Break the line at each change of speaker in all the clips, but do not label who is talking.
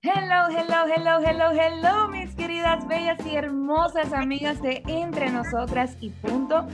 Hello, hello, hello, hello, hello, mis queridas, bellas y hermosas amigas de Entre Nosotras y Punto.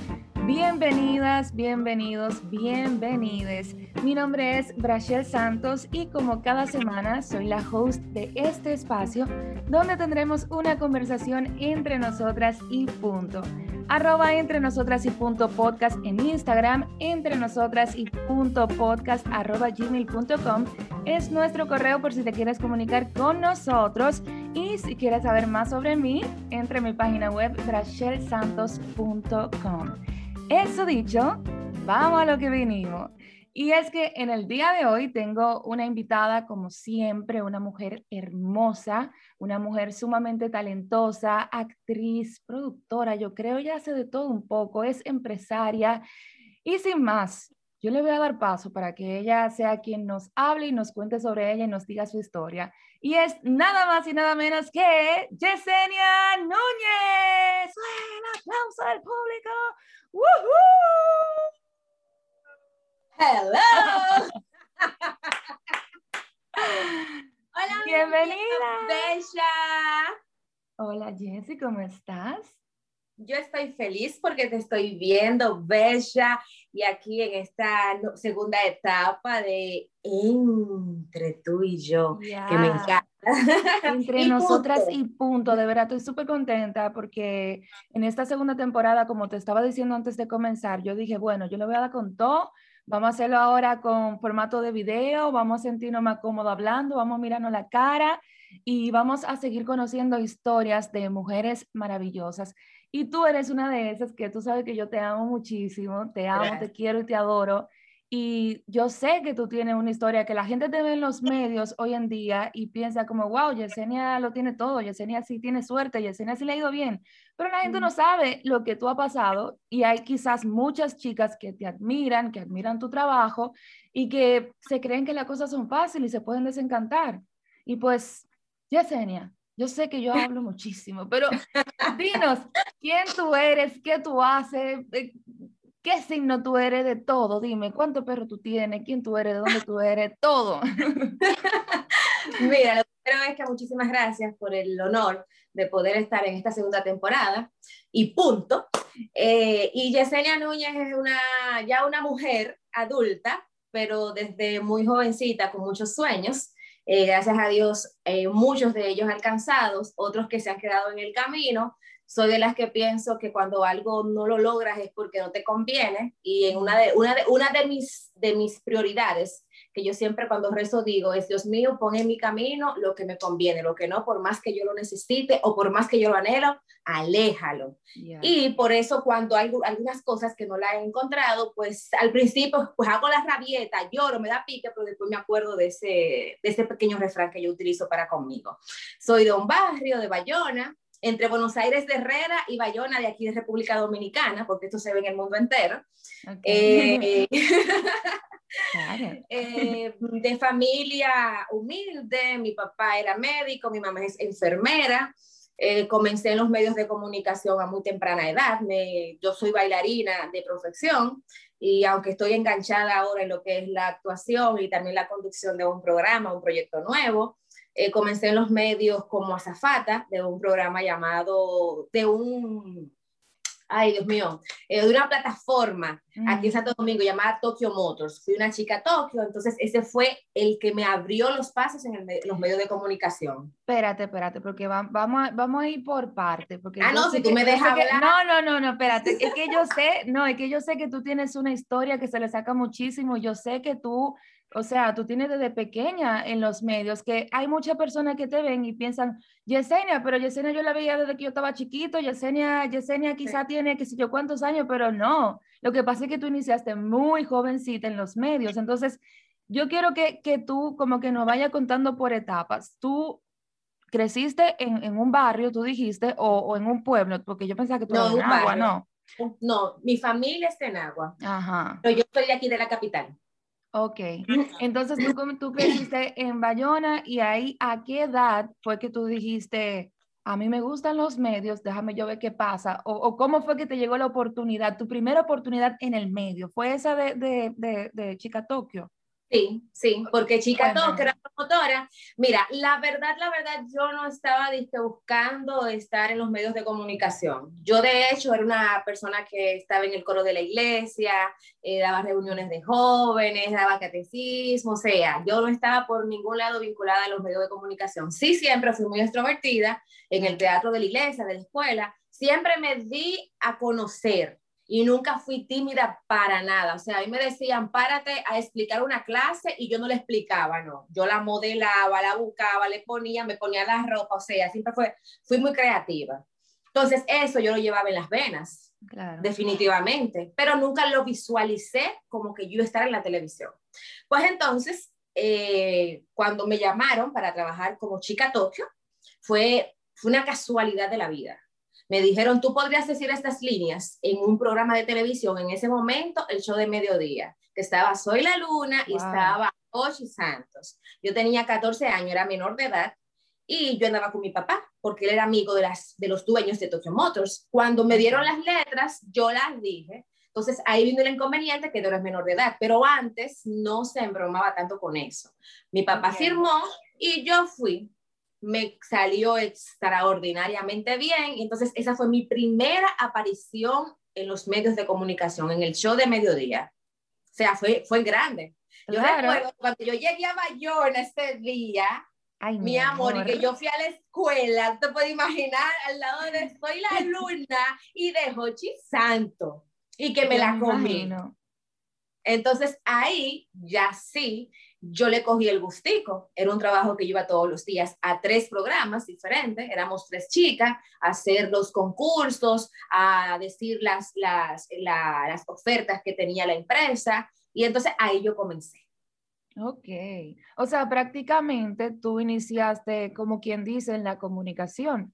Bienvenidas, bienvenidos, bienvenides. Mi nombre es Brachel Santos y como cada semana soy la host de este espacio donde tendremos una conversación entre nosotras y punto. Arroba entre nosotras y punto podcast en Instagram, entre nosotras y punto podcast arroba gmail.com es nuestro correo por si te quieres comunicar con nosotros y si quieres saber más sobre mí, entre mi página web brachelsantos.com. Eso dicho, vamos a lo que vinimos. Y es que en el día de hoy tengo una invitada, como siempre, una mujer hermosa, una mujer sumamente talentosa, actriz, productora, yo creo ya hace de todo un poco, es empresaria. Y sin más, yo le voy a dar paso para que ella sea quien nos hable y nos cuente sobre ella y nos diga su historia. Y es nada más y nada menos que Yesenia Núñez. ¡Un aplauso del público! ¡Woohoo!
Hello. Hola,
bienvenida.
Bella.
Hola, Jessy, ¿cómo estás?
Yo estoy feliz porque te estoy viendo, Bella, y aquí en esta segunda etapa de Entre tú y yo, que me encanta.
Entre nosotras y punto, de verdad estoy súper contenta porque en esta segunda temporada, como te estaba diciendo antes de comenzar, yo dije, bueno, yo le voy a dar con todo Vamos a hacerlo ahora con formato de video, vamos a sentirnos más cómodos hablando, vamos a mirarnos la cara y vamos a seguir conociendo historias de mujeres maravillosas. Y tú eres una de esas que tú sabes que yo te amo muchísimo, te amo, te quiero y te adoro. Y yo sé que tú tienes una historia que la gente te ve en los medios hoy en día y piensa como, wow, Yesenia lo tiene todo, Yesenia sí tiene suerte, Yesenia sí le ha ido bien. Pero la gente no sabe lo que tú has pasado y hay quizás muchas chicas que te admiran, que admiran tu trabajo y que se creen que las cosas son fáciles y se pueden desencantar. Y pues, Yesenia, yo sé que yo hablo muchísimo, pero dinos, ¿quién tú eres? ¿Qué tú haces? ¿Qué signo tú eres de todo? Dime, ¿cuánto perro tú tienes? ¿Quién tú eres? ¿De dónde tú eres? Todo.
Mira, lo primero es que muchísimas gracias por el honor de poder estar en esta segunda temporada y punto. Eh, y Yesenia Núñez es una, ya una mujer adulta, pero desde muy jovencita, con muchos sueños. Eh, gracias a Dios, eh, muchos de ellos alcanzados, otros que se han quedado en el camino, soy de las que pienso que cuando algo no lo logras es porque no te conviene y en una de, una de, una de, mis, de mis prioridades que yo siempre cuando rezo digo es Dios mío, pon en mi camino lo que me conviene, lo que no, por más que yo lo necesite o por más que yo lo anhelo, aléjalo. Y por eso cuando hay algunas cosas que no la he encontrado, pues al principio pues hago la rabieta, lloro, me da pique, pero después me acuerdo de ese, de ese pequeño refrán que yo utilizo para conmigo. Soy de un barrio de Bayona, entre Buenos Aires de Herrera y Bayona de aquí de República Dominicana, porque esto se ve en el mundo entero. Eh, eh, de familia humilde, mi papá era médico, mi mamá es enfermera. Eh, comencé en los medios de comunicación a muy temprana edad. Me, yo soy bailarina de profesión y aunque estoy enganchada ahora en lo que es la actuación y también la conducción de un programa, un proyecto nuevo, eh, comencé en los medios como azafata de un programa llamado, de un, ay Dios mío, eh, de una plataforma aquí en Santo Domingo llamada Tokyo Motors. Fui una chica Tokio, entonces ese fue el que me abrió los pasos en los medios de comunicación.
Espérate, espérate, porque vamos, a, vamos a ir por parte. Porque
ah, no, si tú me dejas hablar.
no, no, no, no, espérate, es que yo sé, no, es que yo sé que tú tienes una historia que se le saca muchísimo, yo sé que tú o sea, tú tienes desde pequeña en los medios que hay muchas personas que te ven y piensan, Yesenia, pero Yesenia yo la veía desde que yo estaba chiquito, Yesenia, Yesenia quizá tiene qué sé yo cuántos años, pero no. Lo que pasa es que tú iniciaste muy jovencita en los medios. Entonces, yo quiero que, que tú como que nos vaya contando por etapas. Tú creciste en, en un barrio, tú dijiste, o, o, en un pueblo, porque yo pensaba que tú
no,
en Agua, ¿no?
No, mi familia está en Agua.
Ajá.
Pero yo soy de aquí de la capital.
Ok, entonces tú, tú creciste en Bayona y ahí a qué edad fue que tú dijiste, a mí me gustan los medios, déjame yo ver qué pasa, o, cómo fue que te llegó la oportunidad, tu primera oportunidad en el medio, ¿fue esa de, de, de, Chica Tokio?
Sí, sí, porque chica todo, que era promotora. Mira, la verdad, la verdad, yo no estaba buscando estar en los medios de comunicación. Yo, de hecho, era una persona que estaba en el coro de la iglesia, eh, daba reuniones de jóvenes, daba catecismo, o sea, yo no estaba por ningún lado vinculada a los medios de comunicación. Sí, siempre fui muy extrovertida en el teatro de la iglesia, de la escuela. Siempre me di a conocer y nunca fui tímida para nada. O sea, a mí me decían, párate a explicar una clase y yo no le explicaba, no. Yo la modelaba, la buscaba, le ponía, me ponía la ropa, o sea, siempre fue, fui muy creativa. Entonces, eso yo lo llevaba en las venas, definitivamente, pero nunca lo visualicé como que yo estar en la televisión. Pues entonces, eh, cuando me llamaron para trabajar como chica Tokio, fue, fue una casualidad de la vida me dijeron, tú podrías decir estas líneas en un programa de televisión, en ese momento, el show de mediodía, que estaba Soy la Luna y estaba Ochi Santos. Yo tenía 14 años, era menor de edad, y yo andaba con mi papá, porque él era amigo de, las, de los dueños de Tokyo Motors. Cuando me dieron las letras, yo las dije. Entonces ahí vino el inconveniente que tú eres menor de edad, pero antes no se embromaba tanto con eso. Mi papá firmó y yo fui me salió extraordinariamente bien. Entonces, esa fue mi primera aparición en los medios de comunicación, en el show de mediodía. O sea, fue, fue grande. Yo recuerdo cuando yo llegué a Bayona ese día, mi, amor, y que yo fui a la escuela, te puedes imaginar, al lado de Soy la Luna y de Hochi Santo, y que me la comí. Entonces ahí ya sí, yo le cogí el gustico. Era un trabajo que iba todos los días a tres programas diferentes, éramos tres chicas, a hacer los concursos, a decir las, las, las ofertas que tenía la empresa. Y entonces ahí yo comencé.
Ok, o sea, prácticamente tú iniciaste, como quien dice, en la comunicación.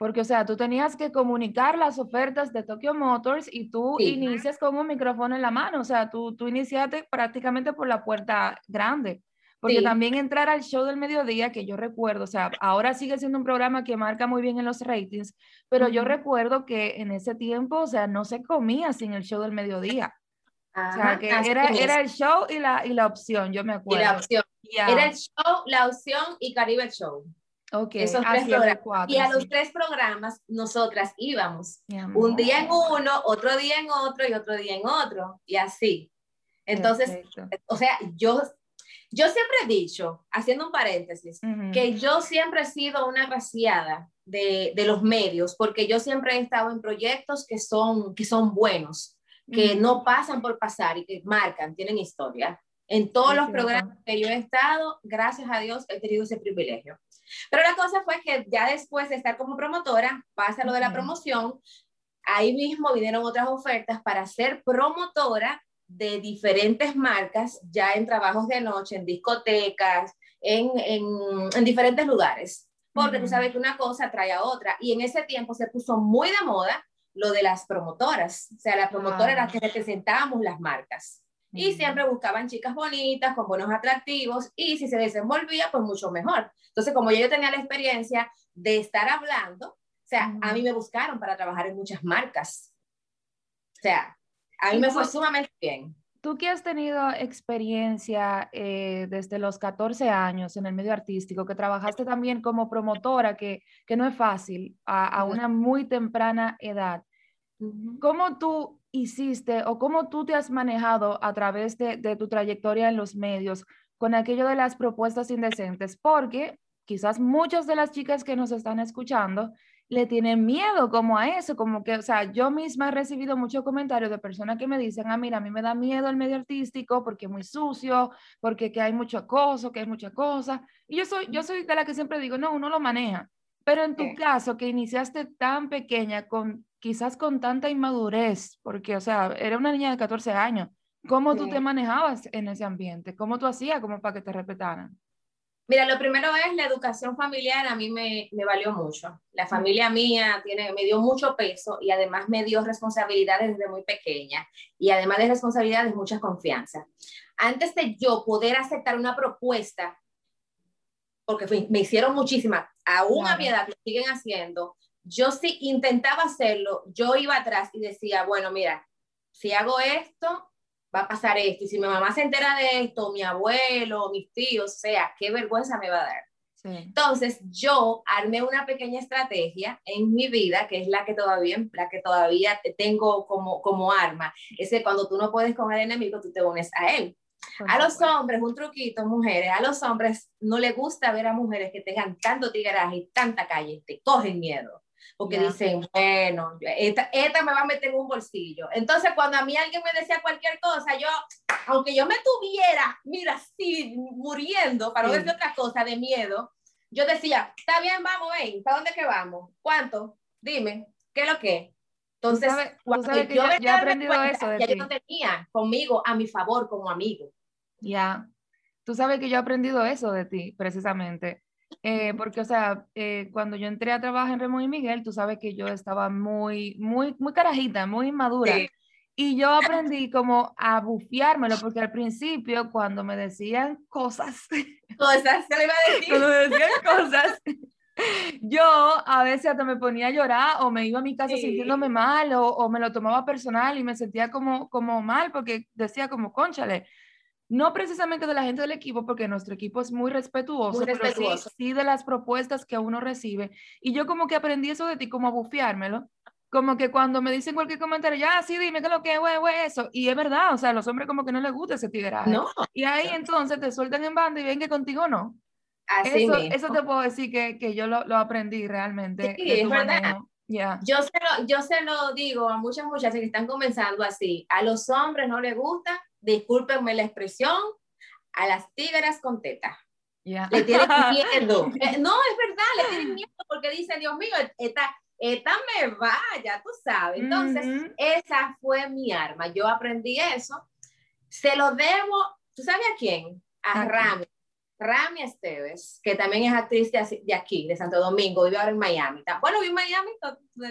Porque, o sea, tú tenías que comunicar las ofertas de Tokyo Motors y tú inicias con un micrófono en la mano. O sea, tú, tú iniciaste prácticamente por la puerta grande. Porque también entrar al show del mediodía, que yo recuerdo, o sea, ahora sigue siendo un programa que marca muy bien en los ratings, pero yo recuerdo que en ese tiempo, o sea, no se comía sin el show del mediodía. o sea, que era, era el show y la, y la opción, yo me acuerdo.
Y la opción. Era el show, la opción y Caribe Show.
Ok,
Esos tres y a los tres programas nosotras íbamos. Un día en uno, otro día en otro y otro día en otro. Y así. Entonces, o sea, yo, yo siempre he dicho, haciendo un paréntesis, que yo siempre he sido una graciada de, de, los medios, porque yo siempre he estado en proyectos que son, que son buenos, que no pasan por pasar y que marcan, tienen historia. En todos los programas que yo he estado, gracias a Dios, he tenido ese privilegio. Pero la cosa fue que ya después de estar como promotora, pasa lo de la promoción, ahí mismo vinieron otras ofertas para ser promotora de diferentes marcas, ya en trabajos de noche, en discotecas, en, en, diferentes lugares. Porque tú sabes que una cosa trae a otra. Y en ese tiempo se puso muy de moda lo de las promotoras. O sea, las promotoras eran las que representábamos las marcas y siempre buscaban chicas bonitas, con buenos atractivos, y si se desenvolvía, pues mucho mejor. Entonces, como yo tenía la experiencia de estar hablando, o sea, a mí me buscaron para trabajar en muchas marcas. O sea, a mí me fue sumamente bien.
Tú que has tenido experiencia eh, desde los 14 años en el medio artístico, que trabajaste también como promotora, que, que no es fácil a, a una muy temprana edad, ¿cómo tú hiciste o cómo tú te has manejado a través de, tu trayectoria en los medios con aquello de las propuestas indecentes? Porque quizás muchas de las chicas que nos están escuchando le tienen miedo como a eso, como que, o sea, yo misma he recibido muchos comentarios de personas que me dicen, ah, mira, a mí me da miedo el medio artístico porque es muy sucio, porque que hay mucho acoso, que hay mucha cosa. Y yo soy, yo soy de la que siempre digo, no, uno lo maneja. Pero en tu caso, que iniciaste tan pequeña, con quizás con tanta inmadurez, porque, o sea, era una niña de 14 años, ¿cómo tú te manejabas en ese ambiente? ¿Cómo tú hacías como para que te respetaran?
Mira, lo primero es la educación familiar, a mí me, me, valió mucho. La familia mía tiene, me dio mucho peso y además me dio responsabilidades desde muy pequeña y además de responsabilidades, mucha confianza. Antes de yo poder aceptar una propuesta, porque me hicieron muchísimas, aún a mi edad lo siguen haciendo, yo sí intentaba hacerlo, yo iba atrás y decía, bueno, mira, si hago esto, va a pasar esto, y si mi mamá se entera de esto, mi abuelo, mis tíos, o sea, qué vergüenza me va a dar. Entonces, yo armé una pequeña estrategia en mi vida, que es la que todavía, la que todavía tengo como, como arma. Es que cuando tú no puedes con el enemigo, tú te unes a él. A los hombres, un truquito, mujeres, a los hombres no les gusta ver a mujeres que tengan tanto tigueraje y tanta calle, te cogen miedo porque dicen, bueno, esta, esta, me va a meter en un bolsillo. Entonces, cuando a mí alguien me decía cualquier cosa, yo, aunque yo me tuviera, mira, así, muriendo, para no decir otra cosa, de miedo, yo decía, está bien, vamos, ven, ¿para dónde que vamos? ¿Cuánto? Dime, ¿qué es lo que? Entonces,
yo, he aprendido eso de
ya yo no tenía conmigo a mi favor como amigo.
Ya, tú sabes que yo he aprendido eso de ti, precisamente eh, porque, o sea, eh, cuando yo entré a trabajar en Remo y Miguel, tú sabes que yo estaba muy, muy, muy carajita, muy inmadura. Y yo aprendí como a bufiármelo, porque al principio, cuando me decían cosas,
cosas, se le iba a decir.
Cuando me decían cosas, yo a veces hasta me ponía a llorar o me iba a mi casa sintiéndome mal o, o, me lo tomaba personal y me sentía como, como mal porque decía como, conchale, no precisamente de la gente del equipo, porque nuestro equipo es muy respetuoso, Pero sí, de las propuestas que uno recibe. Y yo como que aprendí eso de ti, como a bufiármelo. Como que cuando me dicen cualquier comentario, ya, sí, dime qué es lo que güey, güey, eso. Y es verdad, o sea, a los hombres como que no les gusta ese tigreaje.
No.
Y ahí entonces te sueltan en banda y ven que contigo no.
Así
eso,
mismo.
eso te puedo decir que, que yo lo, lo, aprendí realmente.
Sí, es verdad. Yo, se lo, yo se lo digo a muchas muchachas que están comenzando así. A los hombres no les gusta discúlpenme la expresión, a las tigras con teta. Le tienen miedo. Eh, no, es verdad, le tienen miedo porque dicen, Dios mío, esta, esta me vaya, tú sabes. Entonces, esa fue mi arma. Yo aprendí eso. Se lo debo, ¿tú sabes a quién? A Rami. Rami Esteves, que también es actriz de, aquí, de Santo Domingo, vive ahora en Miami. Bueno, vive en Miami,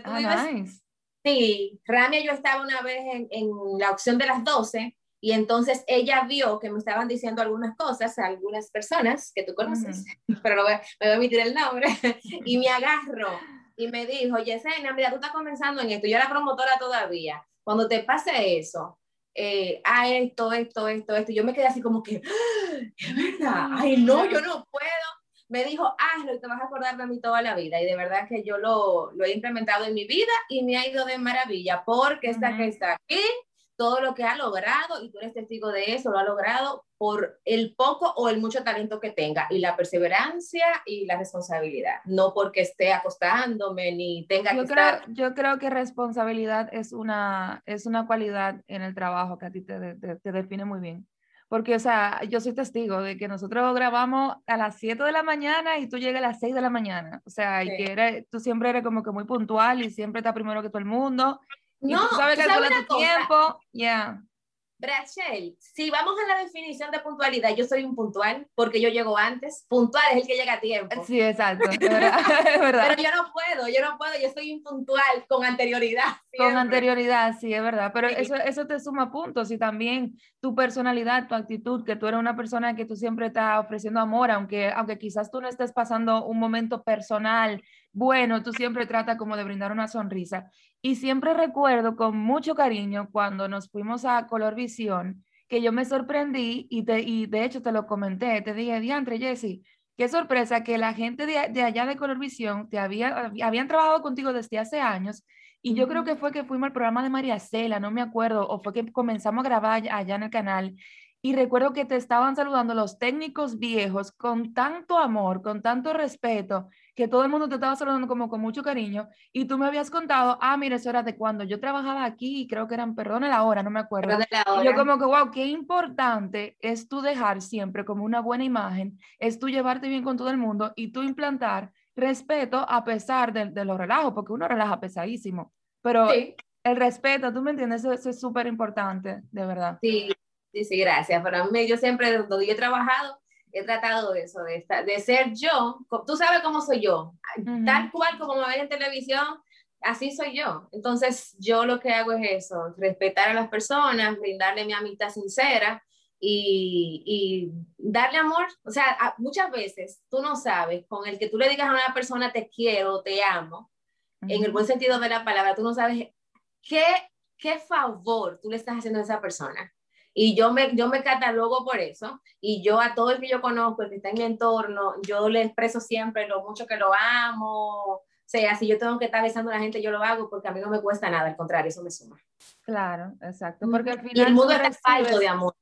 ah, Nice.
Sí, Rami yo estaba una vez en, en la opción de las 12 y entonces ella vio que me estaban diciendo algunas cosas a algunas personas que tú conoces, pero no voy, me voy a emitir el nombre, y me agarró y me dijo, Yesenia, mira, tú estás comenzando en esto, yo era promotora todavía, cuando te pase eso, eh, a ah, esto, esto, esto, esto, yo me quedé así como que, ¡Ah, es verdad, ay no, yo no puedo. Me dijo, hazlo y te vas a acordar de mí toda la vida. Y de verdad que yo lo, lo he implementado en mi vida y me ha ido de maravilla, porque esta que está aquí todo lo que ha logrado, y tú eres testigo de eso, lo ha logrado por el poco o el mucho talento que tenga, y la perseverancia y la responsabilidad, no porque esté acostándome ni tenga
yo
que
creo,
estar...
Yo creo que responsabilidad es una, es una cualidad en el trabajo que a ti te, te, define muy bien. Porque, o sea, yo soy testigo de que nosotros grabamos a las 7 de la mañana y tú llegas a las 6 de la mañana. O sea, y que eres, tú siempre eres como que muy puntual y siempre estás primero que todo el mundo
no,
tú sabes tu tiempo, ya.
Brachel, si vamos a la definición de puntualidad, yo soy un puntual porque yo llego antes. Puntual es el que llega a tiempo.
Sí, exacto. Es verdad,
Pero yo no puedo, yo no puedo, yo soy impuntual con anterioridad.
Con anterioridad, sí, es verdad. Pero Eso, eso te suma puntos y también tu personalidad, tu actitud, que tú eres una persona que tú siempre estás ofreciendo amor, aunque, aunque quizás tú no estés pasando un momento personal bueno, tú siempre tratas como de brindar una sonrisa. Y siempre recuerdo con mucho cariño cuando nos fuimos a Color Visión, que yo me sorprendí y, te, y de hecho te lo comenté, te dije, Diantre, Jessy, qué sorpresa que la gente de, de allá de Color Visión te había, habían trabajado contigo desde hace años y yo creo que fue que fuimos al programa de María Cela, no me acuerdo, o fue que comenzamos a grabar allá en el canal y recuerdo que te estaban saludando los técnicos viejos con tanto amor, con tanto respeto, que todo el mundo te estaba saludando como con mucho cariño. Y tú me habías contado, ah, mira, eso era de cuando yo trabajaba aquí, y creo que eran, perdón, la hora, no me acuerdo. Y yo como que, wow, qué importante es tú dejar siempre como una buena imagen, es tú llevarte bien con todo el mundo y tú implantar respeto a pesar de, de los relajos, porque uno relaja pesadísimo. Pero el respeto, tú me entiendes, eso, es súper importante, de verdad.
Sí, Sí, gracias. Para mí, yo siempre, donde yo he trabajado, he tratado de eso, de, estar, de ser yo. Tú sabes cómo soy yo. Tal cual como me ven en televisión, así soy yo. Entonces, yo lo que hago es eso, respetar a las personas, brindarle mi amistad sincera y, y darle amor. O sea, muchas veces tú no sabes, con el que tú le digas a una persona te quiero, te amo, en el buen sentido de la palabra, tú no sabes qué, qué favor tú le estás haciendo a esa persona Y yo me, yo me catalogo por eso. Y yo a todo el que yo conozco, el que está en mi entorno, yo le expreso siempre lo mucho que lo amo. O sea, si yo tengo que estar besando a la gente, yo lo hago porque a mí no me cuesta nada, al contrario, eso me suma.
Claro, exacto. Porque al final
y el mundo está falto de amor.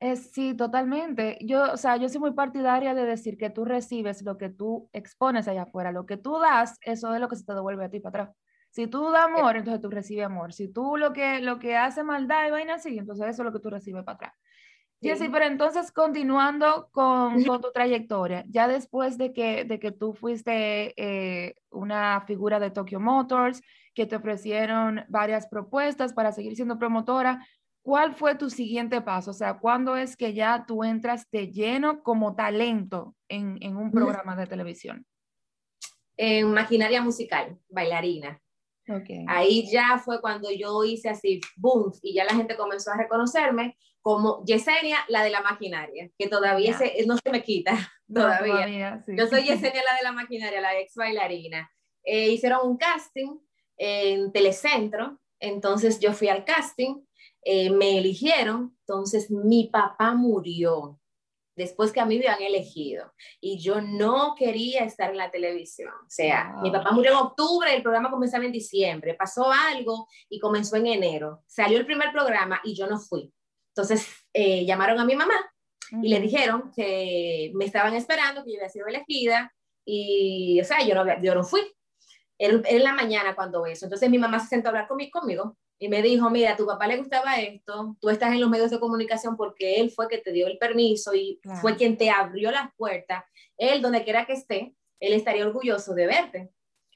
Es, sí, totalmente. Yo, o sea, yo soy muy partidaria de decir que tú recibes lo que tú expones allá afuera, lo que tú das, eso es lo que se te devuelve a ti para atrás. Si tú das amor, entonces tú recibes amor. Si tú lo que, lo que hace maldad y vaina así, entonces eso es lo que tú recibes para atrás. Sí. sí, pero entonces continuando con, con, tu trayectoria, ya después de que, de que tú fuiste eh, una figura de Tokyo Motors, que te ofrecieron varias propuestas para seguir siendo promotora, ¿cuál fue tu siguiente paso? O sea, ¿cuándo es que ya tú entras de lleno como talento en, en un programa de televisión?
En maquinaria musical, bailarina.
Okay.
Ahí ya fue cuando yo hice así, boom, y ya la gente comenzó a reconocerme como Yesenia, la de la maquinaria, que todavía yeah. se, no se me quita,
no,
todavía.
todavía sí.
Yo soy Yesenia, la de la maquinaria, la ex bailarina. Eh, hicieron un casting en Telecentro, entonces yo fui al casting, eh, me eligieron, entonces mi papá murió después que a mí me habían elegido y yo no quería estar en la televisión. O sea, wow. mi papá murió en octubre, el programa comenzaba en diciembre, pasó algo y comenzó en enero. Salió el primer programa y yo no fui. Entonces eh, llamaron a mi mamá uh -huh. y le dijeron que me estaban esperando, que yo había sido elegida y, o sea, yo no, yo no fui. Era en la mañana cuando eso. Entonces mi mamá se sentó a hablar conmigo, conmigo y me dijo, mira, a tu papá le gustaba esto, tú estás en los medios de comunicación porque él fue que te dio el permiso y claro. fue quien te abrió las puertas. Él, donde quiera que esté, él estaría orgulloso de verte.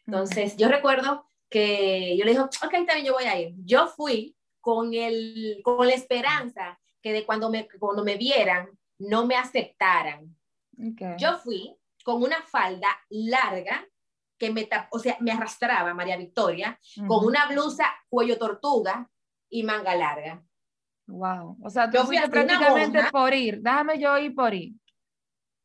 Entonces, uh -huh. yo recuerdo que yo le dije, ok, también yo voy a ir. Yo fui con, el, con la esperanza que de cuando me, cuando me vieran, no me aceptaran.
Okay.
Yo fui con una falda larga que me, o sea, me arrastraba María Victoria uh -huh. con una blusa cuello tortuga y manga larga.
Wow, o sea, tú yo fuiste prácticamente monja, por ir, déjame yo ir por ir.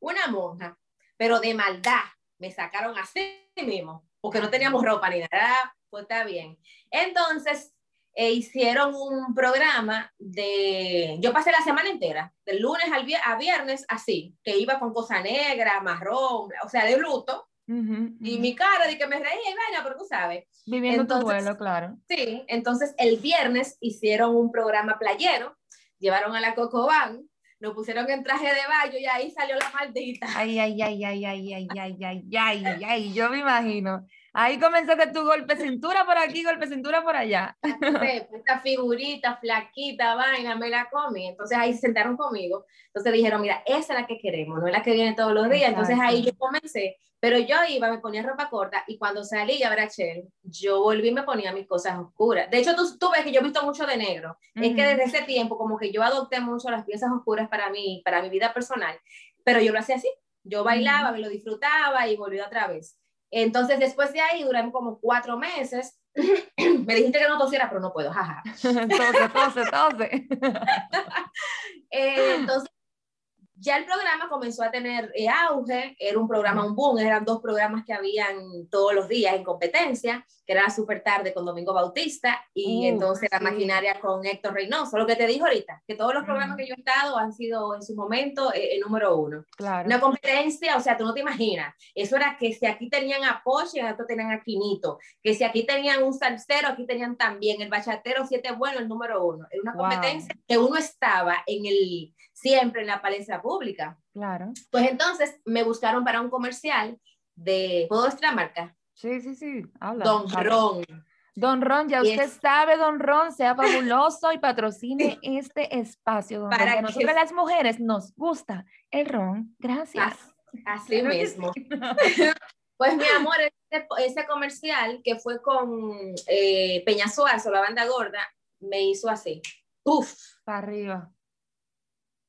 Una monja, pero de maldad, me sacaron así mismo, porque no teníamos ropa ni nada, pues está bien. Entonces, eh, hicieron un programa de, yo pasé la semana entera, del lunes al a viernes, así, que iba con cosa negra, marrón, o sea, de luto,
Uh -huh, uh -huh.
Y mi cara de que me reía y vaina, pero tú sabes.
Viviendo entonces, tu duelo, claro.
Sí, entonces el viernes hicieron un programa playero, llevaron a la Cocobán, nos pusieron en traje de baño y ahí salió la maldita.
Ay, ay, ay, ay, ay, ay, ay, ay, ay, ay, ay, yo me imagino. Ahí comenzaste tu golpe cintura por aquí, golpe cintura por allá.
Esta figurita, flaquita, vaina, me la comí. Entonces ahí se sentaron conmigo. Entonces dijeron, mira, esa es la que queremos, no es la que viene todos los días. Entonces ahí yo comencé. Pero yo iba, me ponía ropa corta y cuando salí a Chel, yo volví y me ponía mis cosas oscuras. De hecho, tú, tú ves que yo he visto mucho de negro. Uh -huh. Es que desde ese tiempo como que yo adopté mucho las piezas oscuras para mí, para mi vida personal. Pero yo lo hacía así. Yo bailaba, uh -huh. me lo disfrutaba y volví otra vez. Entonces, después de ahí, duré como cuatro meses. me dijiste que no tosiera, pero no puedo, jaja.
tose, tose, tose.
eh, entonces, ya el programa comenzó a tener eh, auge, era un programa, un boom, eran dos programas que habían todos los días en competencia, que era Super Tarde con Domingo Bautista y uh, entonces la sí. maquinaria con Héctor Reynoso, lo que te dijo ahorita, que todos los programas mm. que yo he estado han sido en su momento eh, el número uno.
Claro.
Una competencia, o sea, tú no te imaginas, eso era que si aquí tenían a Porsche, en tenían a Quinito, que si aquí tenían un salsero, aquí tenían también el bachatero, siete bueno, el número uno. Era una wow. competencia que uno estaba en el siempre en la palestra pública.
Claro.
Pues entonces me buscaron para un comercial de, ¿puedo marca?
Sí, sí, sí, habla.
Don habla. Ron.
Don Ron, ya usted es... sabe, Don Ron, sea fabuloso y patrocine este espacio. Don para Ron, que nosotros las mujeres nos gusta el ron. Gracias.
Así, así mismo. pues mi amor, ese, ese, comercial que fue con eh, Peña Suazo, la banda gorda, me hizo así. Uf.
Para arriba.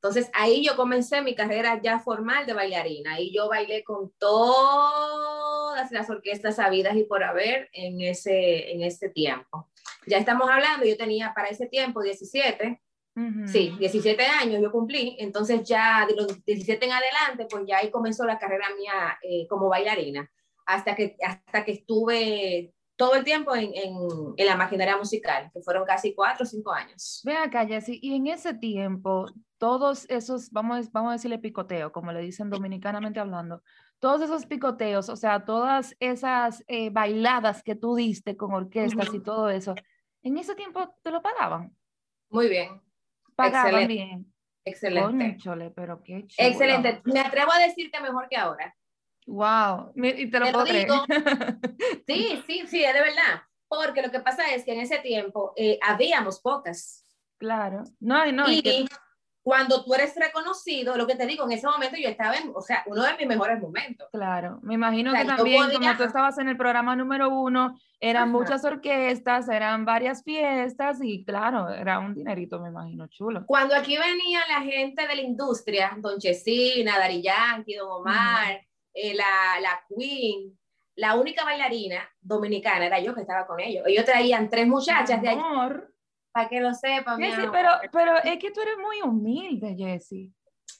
Entonces ahí yo comencé mi carrera ya formal de bailarina y yo bailé con todas las orquestas sabidas y por haber en ese, en ese tiempo. Ya estamos hablando, yo tenía para ese tiempo 17, uh -huh. sí, 17 años yo cumplí, entonces ya de los 17 en adelante, pues ya ahí comenzó la carrera mía eh, como bailarina, hasta que, hasta que estuve todo el tiempo en, en, en, la maquinaria musical, que fueron casi cuatro o cinco años.
Ve acá, Jessy, y en ese tiempo, todos esos, vamos, vamos a decirle picoteo, como le dicen dominicanamente hablando, todos esos picoteos, o sea, todas esas eh, bailadas que tú diste con orquestas y todo eso, ¿en ese tiempo te lo pagaban?
Muy bien.
Pagaban Excelente. bien.
Excelente.
Conchole, pero qué chulo.
Excelente. Me atrevo a decir que mejor que ahora.
Wow, y te lo
Te
puedo
lo digo. Sí, sí, sí, es de verdad. Porque lo que pasa es que en ese tiempo eh, habíamos pocas.
claro. No, no, y
y
que-
cuando tú eres reconocido, lo que te digo, en ese momento yo estaba en, o sea, uno de mis mejores momentos.
claro. Me imagino
O sea,
que también,
podía-
como tú estabas en el programa número uno, eran
Ajá.
muchas orquestas, eran varias fiestas y claro, era un dinerito, me imagino, chulo.
Cuando aquí venía la gente de la industria, Don Chesina, Dari Yankee, Don Omar, eh, la, la Queen, la única bailarina dominicana era yo que estaba con ellos. Ellos traían tres muchachas de allá,
Amor.
Para que lo sepan.
Jessy, pero, pero es que tú eres muy humilde, Jessy.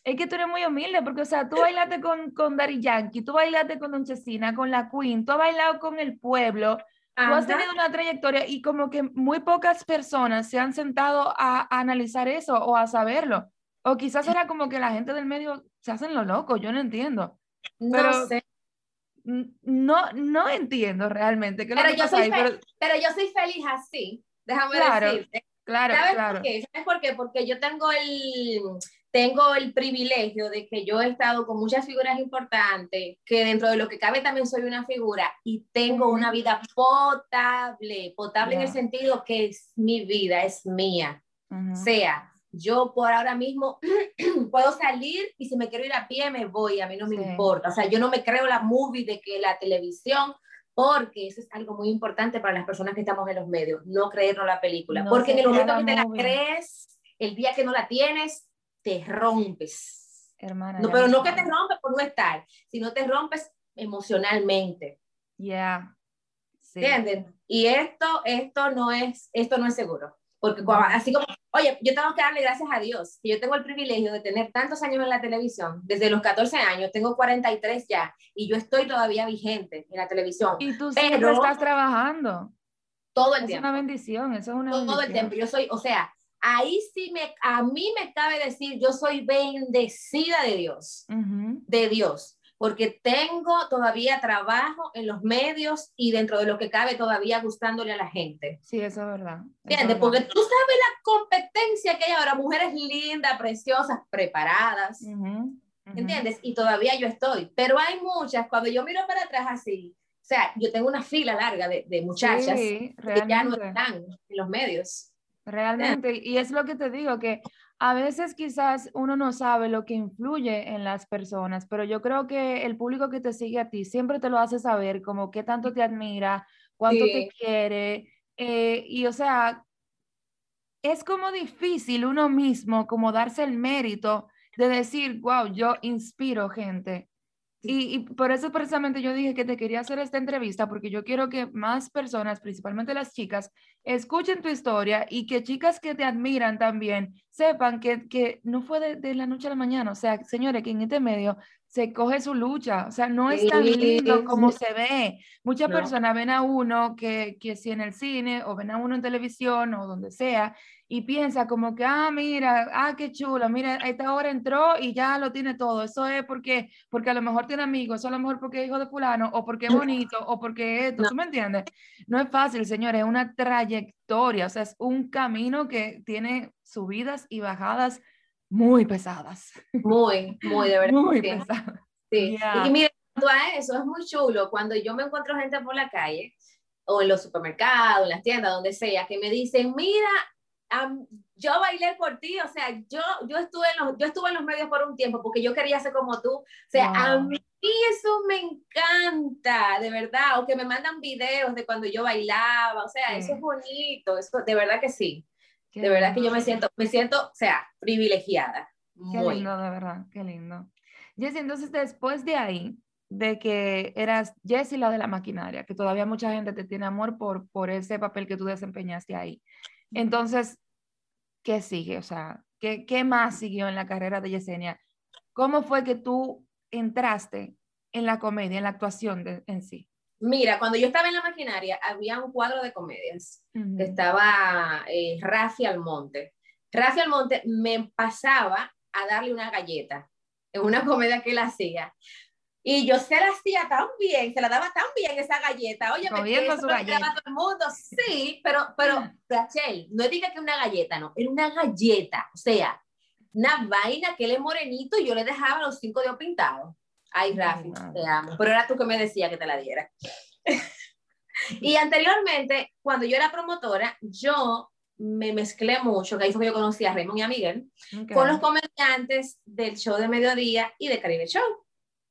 Es que tú eres muy humilde, porque, o sea, tú bailaste con, con Daddy Yankee, tú bailaste con Don Chesina, con la Queen, tú has bailado con el pueblo, tú has
Ajá.
tenido una trayectoria y como que muy pocas personas se han sentado a, a analizar eso o a saberlo. O quizás era como que la gente del medio se hacen lo loco, yo no entiendo.
No
pero-
sé,
N- No, no entiendo realmente qué
Pero yo soy
ahí, pero
pero yo soy feliz así, déjame
Claro,
decirte.
claro,
¿Sabes
claro.
por qué? ¿Sabes por qué? Porque yo tengo el, tengo el privilegio de que yo he estado con muchas figuras importantes, que dentro de lo que cabe también soy una figura y tengo una vida potable, potable en el sentido que es mi vida, es mía.
Ujú.
sea, yo por ahora mismo puedo salir y si me quiero ir a pie me voy, a mí no me
Sí.
importa. O sea, yo no me creo la movie de que la televisión, porque eso es algo muy importante para las personas que estamos en los medios, no creernos la película.
No
porque en el momento que
la
te la crees, el día que no la tienes, te rompes.
Hermana.
No, pero no que te rompes por no estar, sino te rompes emocionalmente.
Ya. Sí.
¿Entienden? Y esto, esto no es, esto no es seguro. Porque
No.
cua- así como, oye, yo tengo que darle gracias a Dios, que yo tengo el privilegio de tener tantos años en la televisión, desde los 14 años, tengo 43 ya, y yo estoy todavía vigente en la televisión,
Y tú siempre
Pero-
estás trabajando.
todo el
Es
tiempo,
una bendición, eso es una
todo el
bendición.
tiempo. Yo soy, o sea, ahí sí me, a mí me cabe decir, yo soy bendecida de Dios.
Ujú.
de Dios, porque tengo todavía trabajo en los medios y dentro de lo que cabe todavía gustándole a la gente.
Sí, eso es verdad.
¿Entiendes?
verdad.
Porque tú sabes la competencia que hay ahora, mujeres lindas, preciosas, preparadas,
Ujú, ujú.
¿entiendes? Y todavía yo estoy, pero hay muchas, cuando yo miro para atrás así, o sea, yo tengo una fila larga de, de muchachas
Sí,
que ya no están en los medios.
Realmente, y es lo que te digo, que a veces quizás uno no sabe lo que influye en las personas, pero yo creo que el público que te sigue a ti siempre te lo hace saber, como qué tanto te admira, cuánto te quiere, eh, y o sea, es como difícil uno mismo como darse el mérito de decir, wow, yo inspiro gente. Y, por eso precisamente yo dije que te quería hacer esta entrevista, porque yo quiero que más personas, principalmente las chicas, escuchen tu historia y que chicas que te admiran también sepan que, que no fue de, de la noche a la mañana. O sea, señores, que en este medio se coge su lucha. O sea, no es tan lindo como se ve. Muchas
No.
personas ven a uno que, que si en el cine o ven a uno en televisión o donde sea y piensa como que, ah, mira, ah, qué chulo, mira, a esta hora entró y ya lo tiene todo. Eso es porque, porque a lo mejor tiene amigos, eso a lo mejor porque es hijo de fulano, o porque es bonito, o porque esto,
No.
¿tú me entiendes? No es fácil, señores, es una trayectoria, o sea, es un camino que tiene subidas y bajadas muy pesadas,
Muy, muy de verdad.
muy
sí.
pesadas.
Sí.
Ya.
Y mira, a eso, es muy chulo cuando yo me encuentro gente por la calle o en los supermercados, en las tiendas, donde sea, que me dicen, mira, am, yo bailé por ti, o sea, yo, yo, estuve en los, yo estuve en los medios por un tiempo porque yo quería ser como tú. O sea, a
Wow.
mí eso me encanta, de verdad, o que me mandan videos de cuando yo bailaba, o sea, eso es bonito, eso, de verdad que sí,
Qué
de verdad que
lindo.
yo me siento, me siento, o sea, privilegiada.
Qué
Muy.
lindo, de verdad, qué lindo. Jessy, entonces después de ahí, de que eras Jessy la de la maquinaria, que todavía mucha gente te tiene amor por, por ese papel que tú desempeñaste ahí. Entonces, ¿qué sigue? O sea, ¿qué, qué más siguió en la carrera de Yesenia? ¿Cómo fue que tú entraste en la comedia, en la actuación de- en sí?
Mira, cuando yo estaba en la maquinaria, había un cuadro de comedias. Estaba eh, Rafi Almonte. Rafi Almonte me pasaba a darle una galleta en una comedia que él hacía. Y yo se la hacía tan bien, se la daba tan bien esa galleta. Oye,
me su galleta.
todo el mundo. Sí, pero, pero, Rachel, no diga que una galleta, no, era una galleta. O sea, una vaina que él es morenito y yo le dejaba los cinco dedos pintados. Ay, Rafi, te amo. Pero era tú que me decía que te la diera. y anteriormente, cuando yo era promotora, yo me mezclé mucho, que ahí fue que yo conocí a Raymond y a Miguel, con los comediantes del show de mediodía y de Caribe Show.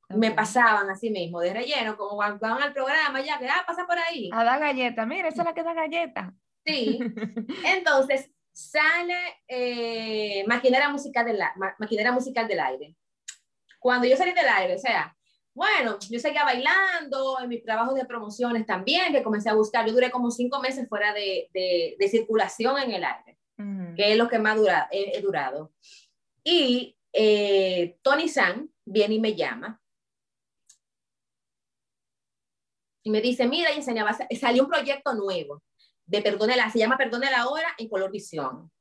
Me pasaban así mismo, de relleno, como cuando van al programa, ya que, ah, pasa por ahí.
A dar galleta, mira, esa es la que da galleta.
Sí. Entonces, sale eh, maquinaria, musical del, maquinaria musical del aire. Cuando yo salí del aire, o sea, bueno, yo seguía bailando en mis trabajos de promociones también, que comencé a buscar. Yo duré como cinco meses fuera de, de, circulación en el aire, que es lo que más dura, he, durado. Y eh, Tony San viene y me llama. Y me dice, mira, enseñaba, salió un proyecto nuevo de Perdone se llama Perdone la Hora en Color Visión,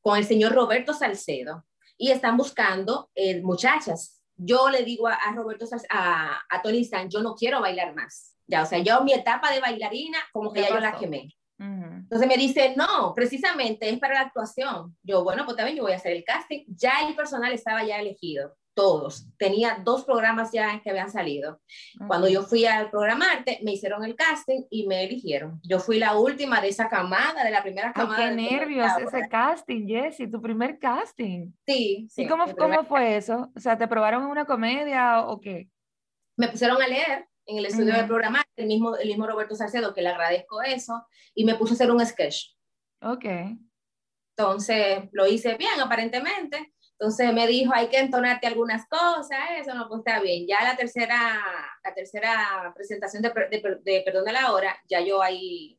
con el señor Roberto Salcedo. Y están buscando eh, muchachas yo le digo a, Roberto, a, a Tony San, yo no quiero bailar más. Ya, o sea, yo mi etapa de bailarina, como que ya, yo la quemé. Entonces me dice, no, precisamente es para la actuación. Yo, bueno, pues también yo voy a hacer el casting. Ya el personal estaba ya elegido todos. Tenía dos programas ya que habían salido. Cuando yo fui al programarte, me hicieron el casting y me eligieron. Yo fui la última de esa camada, de la primera camada.
qué nervios ese casting, Jessie, tu primer casting.
Sí.
sí ¿Y cómo, cómo fue eso? O sea, ¿te probaron en una comedia o qué?
Me pusieron a leer en el estudio del programa, el mismo, el mismo Roberto Salcedo, que le agradezco eso, y me puso a hacer un sketch.
Ok.
Entonces, lo hice bien, aparentemente. Entonces me dijo, hay que entonarte algunas cosas, eso no, pues está bien. Ya la tercera, la tercera presentación de, de, Perdón de la Hora, ya yo ahí,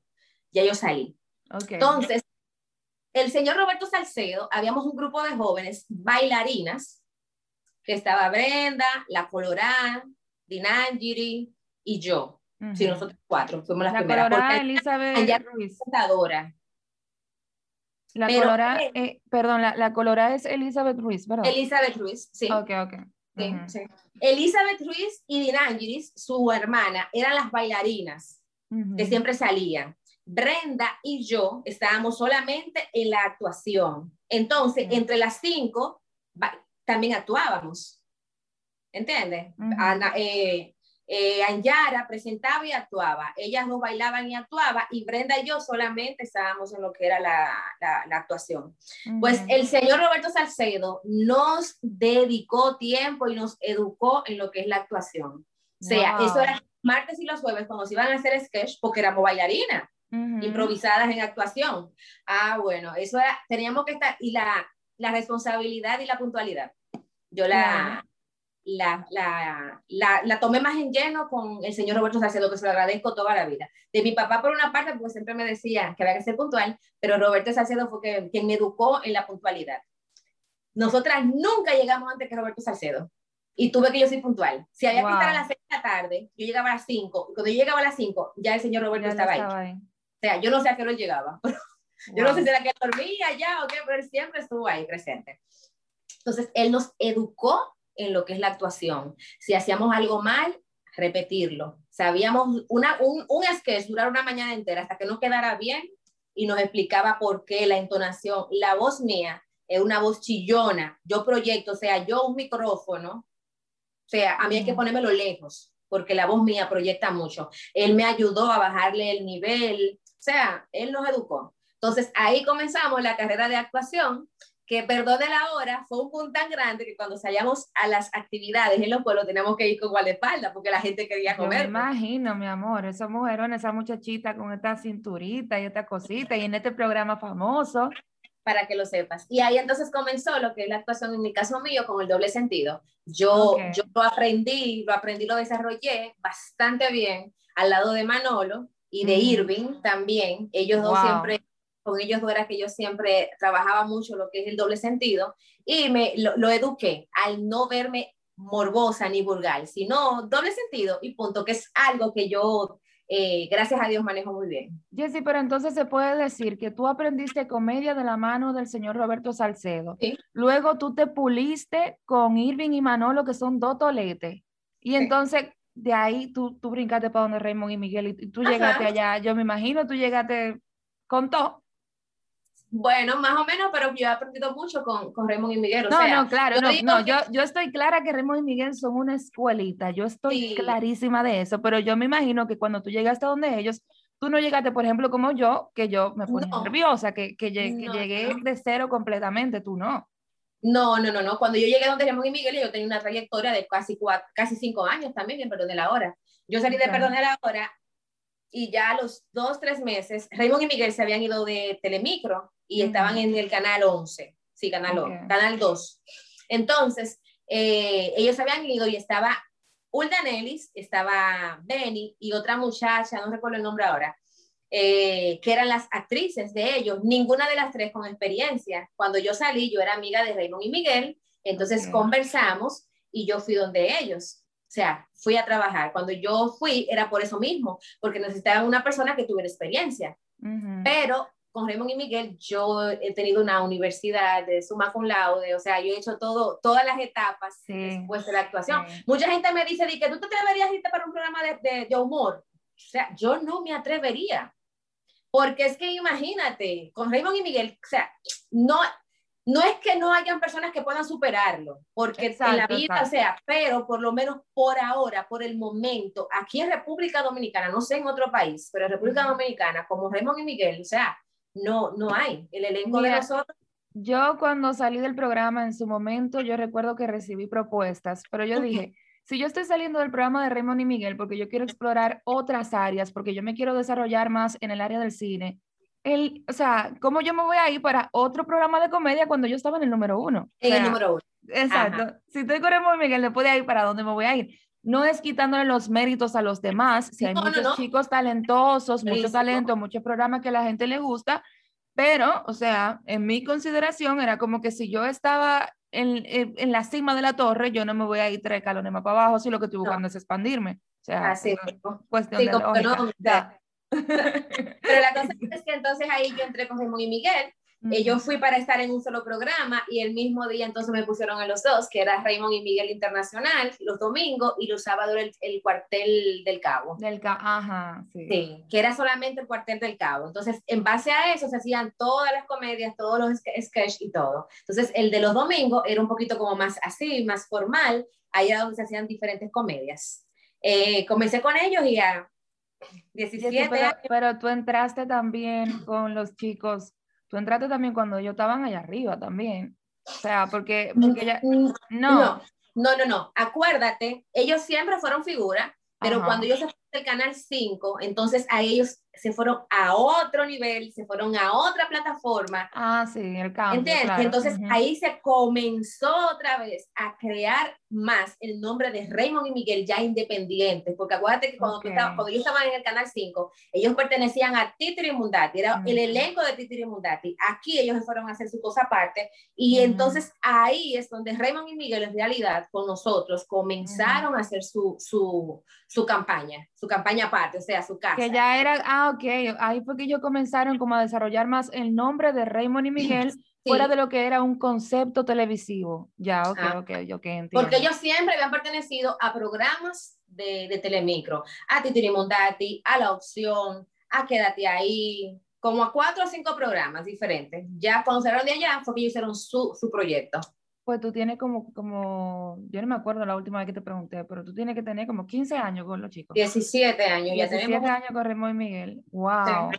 ya yo salí.
Okay.
Entonces, el señor Roberto Salcedo, habíamos un grupo de jóvenes bailarinas, que estaba Brenda, La Colorada, Dinangiri y yo. Sí, nosotros cuatro, fuimos las
la
primeras.
Colorada, Elizabeth Ruiz. La colorada, eh, perdón, la, la, colorada es Elizabeth Ruiz, ¿verdad?
Elizabeth Ruiz, sí.
Ok, ok.
Sí, sí. Elizabeth Ruiz y Dinangiris, su hermana, eran las bailarinas que siempre salían. Brenda y yo estábamos solamente en la actuación. Entonces, entre las cinco, también actuábamos. ¿Entiendes? Ana, eh, eh, Anyara presentaba y actuaba, ellas no bailaban y actuaban y Brenda y yo solamente estábamos en lo que era la, la, actuación. Pues el señor Roberto Salcedo nos dedicó tiempo y nos educó en lo que es la actuación. O sea, eso era martes y los jueves cuando se iban a hacer sketch porque éramos bailarinas. improvisadas en actuación. Ah, bueno, eso era, teníamos que estar, y la, la responsabilidad y la puntualidad. Yo la, la, la, la, la, tomé más en lleno con el señor Roberto Salcedo, que se lo agradezco toda la vida. De mi papá, por una parte, porque siempre me decía que había que ser puntual, pero Roberto Salcedo fue quien me educó en la puntualidad. Nosotras nunca llegamos antes que Roberto Salcedo. Y tuve que yo ser puntual. Si había que estar a las 6 de la tarde, yo llegaba a las 5. Cuando yo llegaba a las 5, ya el señor Roberto estaba, ahí. O sea, yo no sé a qué hora llegaba. Yo no sé si era que dormía ya o qué, pero él siempre estuvo ahí presente. Entonces, él nos educó en lo que es la actuación. Si hacíamos algo mal, repetirlo. Sabíamos una, un, un sketch durar una mañana entera hasta que no quedara bien y nos explicaba por qué la entonación, la voz mía es una voz chillona, yo proyecto, o sea, yo un micrófono, o sea, a mí hay que ponérmelo lejos, porque la voz mía proyecta mucho. Él me ayudó a bajarle el nivel, o sea, él nos educó. Entonces ahí comenzamos la carrera de actuación que perdone la hora, fue un punto tan grande que cuando salíamos a las actividades en los pueblos teníamos que ir con guardaespaldas porque la gente quería comer.
me imagino, mi amor, esa mujerón, esa muchachita con esta cinturita y esta cosita y en este programa famoso.
Para que lo sepas. Y ahí entonces comenzó lo que es la actuación en mi caso mío con el doble sentido. Yo, yo lo aprendí, lo aprendí, lo desarrollé bastante bien al lado de Manolo y de Irving también. Ellos dos siempre con ellos era que yo siempre trabajaba mucho lo que es el doble sentido y me lo, eduqué al no verme morbosa ni vulgar, sino doble sentido y punto, que es algo que yo eh, gracias a Dios manejo muy bien.
Jessy, pero entonces se puede decir que tú aprendiste comedia de la mano del señor Roberto Salcedo. Luego tú te puliste con Irving y Manolo, que son dos toletes. Y entonces de ahí tú, tú brincaste para donde Raymond y Miguel y tú llegaste allá. Yo me imagino, tú llegaste con todo.
Bueno, más o menos, pero yo he aprendido mucho con, con Raymond y Miguel.
no, no, claro, yo no, no yo, yo estoy clara que Raymond y Miguel son una escuelita, yo estoy clarísima de eso, pero yo me imagino que cuando tú llegaste a donde ellos, tú no llegaste, por ejemplo, como yo, que yo me puse nerviosa, que, que, llegué de cero completamente, tú no.
No, no, no, no. Cuando yo llegué a donde Raymond y Miguel, yo tenía una trayectoria de casi, cuatro, casi cinco años también en Perdón de la Hora. Yo salí de Perdón de la Hora y ya a los dos, tres meses, Raymond y Miguel se habían ido de Telemicro y estaban en el canal 11, sí, canal, canal 2. Entonces, eh, ellos habían ido y estaba Ulda Nellis, estaba Benny y otra muchacha, no recuerdo el nombre ahora, eh, que eran las actrices de ellos, ninguna de las tres con experiencia. Cuando yo salí, yo era amiga de Raymond y Miguel, entonces conversamos y yo fui donde ellos. O sea, fui a trabajar. Cuando yo fui era por eso mismo, porque necesitaban una persona que tuviera experiencia. Pero con Raymond y Miguel, yo he tenido una universidad de suma con laude, o sea, yo he hecho todo, todas las etapas después de la actuación. Mucha gente me dice, que tú te atreverías a irte para un programa de, de, humor. O sea, yo no me atrevería, porque es que imagínate, con Raymond y Miguel, o sea, no, no es que no hayan personas que puedan superarlo, porque en la vida, o sea, pero por lo menos por ahora, por el momento, aquí en República Dominicana, no sé en otro país, pero en República Dominicana, como Raymond y Miguel, o sea, no, no hay. El elenco de nosotros.
Yo cuando salí del programa en su momento, yo recuerdo que recibí propuestas, pero yo dije, si yo estoy saliendo del programa de Raymond y Miguel porque yo quiero explorar otras áreas, porque yo me quiero desarrollar más en el área del cine, el, o sea, ¿cómo yo me voy a ir para otro programa de comedia cuando yo estaba en el número uno?
En el número uno.
Exacto. Si estoy con Raymond y Miguel, le puede ir para dónde me voy a ir. No es quitándole los méritos a los demás, si hay muchos chicos talentosos, mucho talento, muchos programas que a la gente le gusta, pero, o sea, en mi consideración era como que si yo estaba en, en, la cima de la torre, yo no me voy a ir tres calones más para abajo si lo que estoy buscando es expandirme. O sea,
Así
cuestión de lógica.
Pero la cosa es que entonces ahí yo entré con Simón y Miguel y yo fui para estar en un solo programa y el mismo día entonces me pusieron a los dos, que era Raymond y Miguel Internacional, los domingos y los sábados el, el cuartel del Cabo.
Del Cabo, ajá, sí.
Sí, que era solamente el cuartel del Cabo. Entonces, en base a eso se hacían todas las comedias, todos los sketches y todo. Entonces, el de los domingos era un poquito como más así, más formal, era donde se hacían diferentes comedias. Eh, comencé con ellos y a 17
pero, pero tú entraste también con los chicos tú entraste también cuando ellos estaban allá arriba también. O sea, porque, porque ya,
no. no. No, no, no. Acuérdate, ellos siempre fueron figuras, pero cuando ellos se del canal 5, entonces a ellos se fueron a otro nivel, se fueron a otra plataforma.
Ah, sí, el cambio.
¿Entiendes? Entonces ahí se comenzó otra vez a crear más el nombre de Raymond y Miguel ya independientes, porque acuérdate que cuando, cuando ellos estaban en el canal 5, ellos pertenecían a Titiri Mundati, era el elenco de Titiri Mundati. Aquí ellos se fueron a hacer su cosa aparte y entonces ahí es donde Raymond y Miguel en realidad con nosotros comenzaron a hacer su, su, su campaña, su campaña aparte, o sea, su casa.
Que ya era, ah, ok, ahí fue que ellos comenzaron como a desarrollar más el nombre de Raymond y Miguel fuera de lo que era un concepto televisivo. Ya, ok, ah, ok, ok, entiendo.
Porque ellos siempre habían pertenecido a programas de, de Telemicro, a Titirimondati, a La Opción, a Quédate Ahí, como a cuatro o cinco programas diferentes. Ya cuando salieron de allá fue que ellos hicieron su, su proyecto.
Pues tú tienes como, como, yo no me acuerdo la última vez que te pregunté, pero tú tienes que tener como 15 años con los chicos.
17 años, 17
ya tenemos. años con Remo y Miguel. Wow.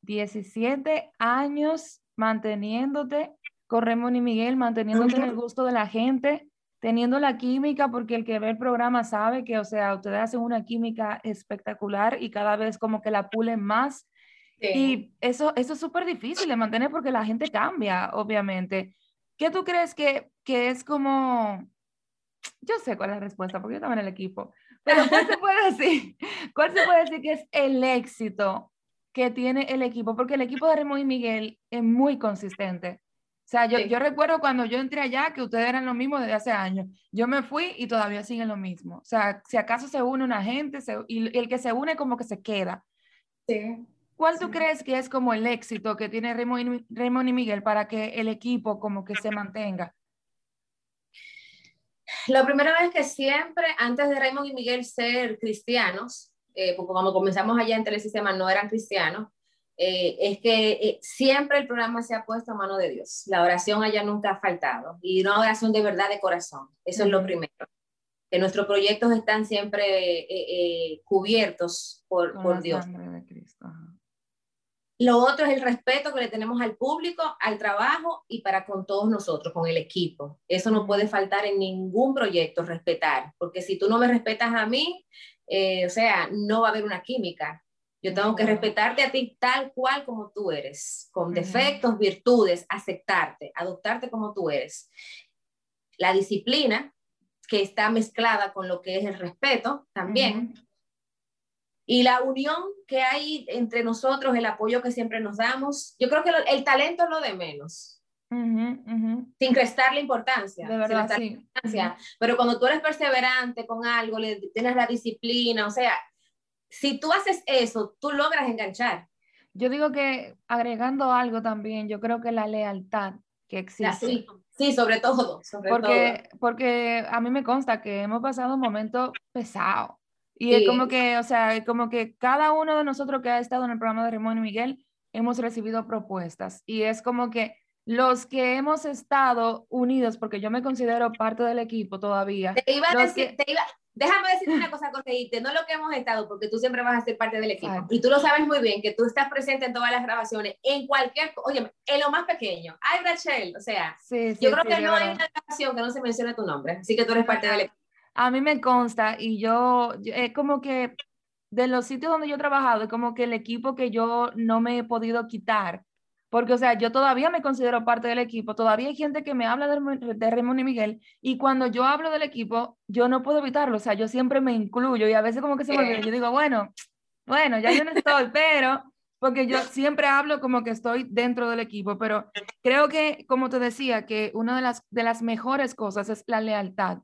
17 años manteniéndote con Remo y Miguel, manteniéndote en el gusto de la gente, teniendo la química, porque el que ve el programa sabe que, o sea, ustedes hacen una química espectacular y cada vez como que la pulen más. Y eso, eso es súper difícil de mantener porque la gente cambia, obviamente. ¿Qué tú crees que, que es como, yo sé cuál es la respuesta, porque yo estaba en el equipo, pero ¿cuál se puede decir? ¿Cuál se puede decir que es el éxito que tiene el equipo? Porque el equipo de Remo y Miguel es muy consistente. O sea, yo, yo recuerdo cuando yo entré allá que ustedes eran lo mismo desde hace años. Yo me fui y todavía siguen lo mismo. O sea, si acaso se une una gente y el que se une como que se queda.
Sí.
¿Cuál tú crees que es como el éxito que tiene Raymond y, Raymond y Miguel para que el equipo como que se mantenga?
Lo primero es que siempre, antes de Raymond y Miguel ser cristianos, eh, porque cuando comenzamos allá en Telesistema no eran cristianos, eh, es que eh, siempre el programa se ha puesto a mano de Dios. La oración allá nunca ha faltado y una oración de verdad de corazón. Eso es lo primero. Que nuestros proyectos están siempre eh, cubiertos por, por Dios. Lo otro es el respeto que le tenemos al público, al trabajo y para con todos nosotros, con el equipo. Eso no puede faltar en ningún proyecto, respetar, porque si tú no me respetas a mí, o sea, no va a haber una química. Yo tengo que respetarte a ti tal cual como tú eres, con defectos, virtudes, aceptarte, adoptarte como tú eres. La disciplina, que está mezclada con lo que es el respeto también. Y la unión que hay entre nosotros, el apoyo que siempre nos damos. Yo creo que el talento es lo de menos. Sin restar importancia.
De verdad, sí.
importancia. Pero cuando tú eres perseverante con algo, le, tienes la disciplina, o sea, si tú haces eso, tú logras enganchar.
Yo digo que agregando algo también, yo creo que la lealtad que existe.
Sí, sobre todo.
porque, porque a mí me consta que hemos pasado un momento pesado. Y es como que, o sea, como que cada uno de nosotros que ha estado en el programa de Ramón y Miguel hemos recibido propuestas. Y es como que los que hemos estado unidos, porque yo me considero parte del equipo todavía.
Te iba a decir, te iba, déjame decirte una cosa, Correíte, no lo que hemos estado, porque tú siempre vas a ser parte del equipo. Y tú lo sabes muy bien, que tú estás presente en todas las grabaciones, en cualquier, oye, en lo más pequeño. Ay, Rachel, o sea, yo creo que no hay una grabación que no se mencione tu nombre, así que tú eres parte del equipo.
A mí me consta y yo, es como que de los sitios donde yo he trabajado, es como que el equipo que yo no me he podido quitar porque, o sea, yo todavía me considero parte del equipo, todavía hay gente que me habla de, de Ramón y Miguel, y cuando yo hablo del equipo, yo no puedo evitarlo, o sea, yo siempre me incluyo y a veces como que se me olvida, yo digo, bueno, bueno, ya yo no estoy, pero, porque yo siempre hablo como que estoy dentro del equipo, pero creo que, como te decía, que una de las, de las mejores cosas es la lealtad.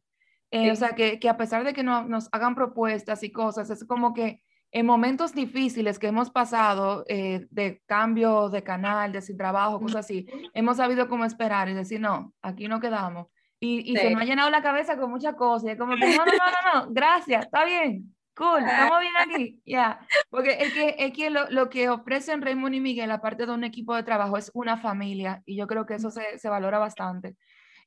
Eh, o sea, que, que, a pesar de que no, nos hagan propuestas y cosas, es como que en momentos difíciles que hemos pasado eh, de cambio de canal, de sin trabajo, cosas así, hemos sabido cómo esperar y decir, no, aquí no quedamos. Y, y se me ha llenado la cabeza con muchas cosas. Y como que, no, no, no, no, no, gracias, está bien, cool, estamos bien aquí. Ya, porque es que, es que lo, lo, que ofrecen Raymond y Miguel, aparte de un equipo de trabajo, es una familia. Y yo creo que eso se, se valora bastante.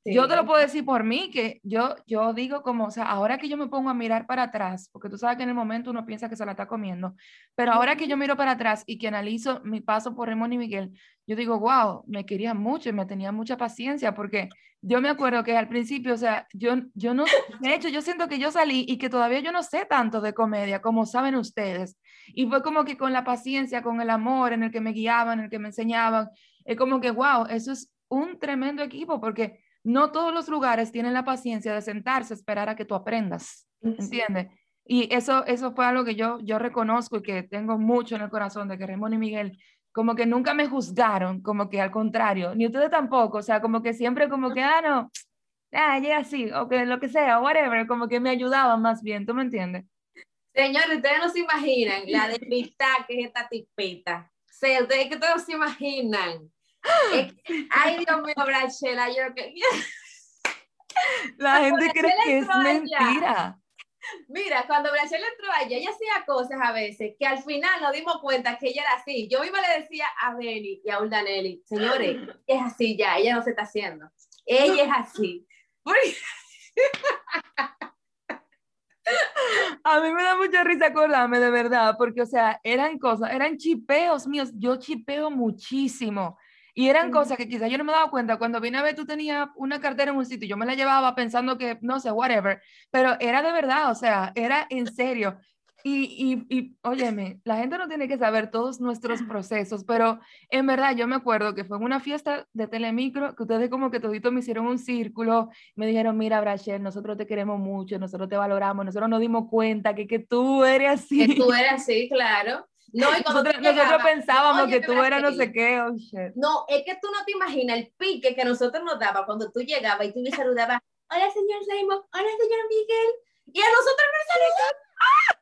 Yo te lo puedo decir por mí, que yo, yo digo como, o sea, ahora que yo me pongo a mirar para atrás, porque tú sabes que en el momento uno piensa que se la está comiendo, pero ahora que yo miro para atrás y que analizo mi paso por Ramón y Miguel, yo digo, wow, me quería mucho y me tenía mucha paciencia, porque yo me acuerdo que al principio, o sea, yo, yo no, de hecho, yo siento que yo salí y que todavía yo no sé tanto de comedia como saben ustedes. Y fue como que con la paciencia, con el amor en el que me guiaban, en el que me enseñaban, es como que, wow, eso es un tremendo equipo, porque no todos los lugares tienen la paciencia de sentarse esperar a que tú aprendas, ¿entiendes? Y eso, eso fue algo que yo, yo reconozco y que tengo mucho en el corazón de que Ramón y Miguel como que nunca me juzgaron, como que al contrario, ni ustedes tampoco, o sea, como que siempre como que, ah, no, ah, llega así, o que lo que sea, whatever, como que me ayudaban más bien, ¿tú me entiendes?
Señores, ustedes no se imaginan la debilidad que es esta tipita. O sea, ustedes que todos se imaginan Ay, Dios mío, Brachela, yo que...
La gente cree que es mentira.
Mira, cuando Brachela entró allá, ella hacía cosas a veces que al final nos dimos cuenta que ella era así. Yo misma le decía a Beni y a Uldanelli, señores, es así ya, ella no se está haciendo. Ella es así.
A mí me da mucha risa acordarme de verdad, porque, o sea, eran cosas, eran chipeos míos. Yo chipeo muchísimo. Y eran cosas que quizás yo no me daba cuenta. Cuando vine a ver, tú tenías una cartera en un sitio, yo me la llevaba pensando que, no sé, whatever, pero era de verdad, o sea, era en serio. Y, y, y, óyeme, la gente no tiene que saber todos nuestros procesos, pero en verdad yo me acuerdo que fue en una fiesta de Telemicro que ustedes como que toditos me hicieron un círculo, me dijeron, mira, Brachel, nosotros te queremos mucho, nosotros te valoramos, nosotros nos dimos cuenta que, que tú eres así.
Que tú eres así, claro. No, y
nosotros, nosotros pensábamos que tú eras no sé qué. Oh,
no, es que tú no te imaginas el pique que nosotros nos daba cuando tú llegabas y tú me saludabas. Hola, señor Simon. Hola, señor Miguel. Y a nosotros nos saludamos. ¡Ah!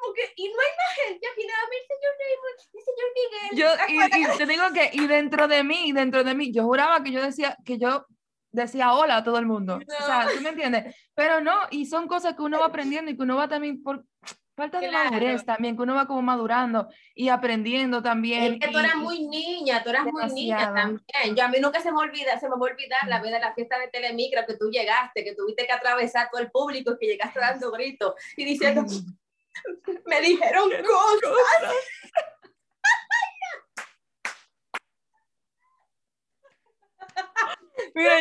como que, y no hay más gente nada más el señor Raymond, el señor Miguel.
Yo, y, te digo que, y dentro de mí, dentro de mí, yo juraba que yo decía, que yo decía hola a todo el mundo. O sea, ¿tú me entiendes? Pero no, y son cosas que uno va aprendiendo y que uno va también por falta de madurez también, que uno va como madurando y aprendiendo también.
Es que tú eras muy niña, tú eras muy niña también. Yo a mí nunca se me olvida, se me va a olvidar la vez de la fiesta de Telemicro que tú llegaste, que tuviste que atravesar todo el público y que llegaste dando gritos y diciendo, me dijeron cosas.
mira,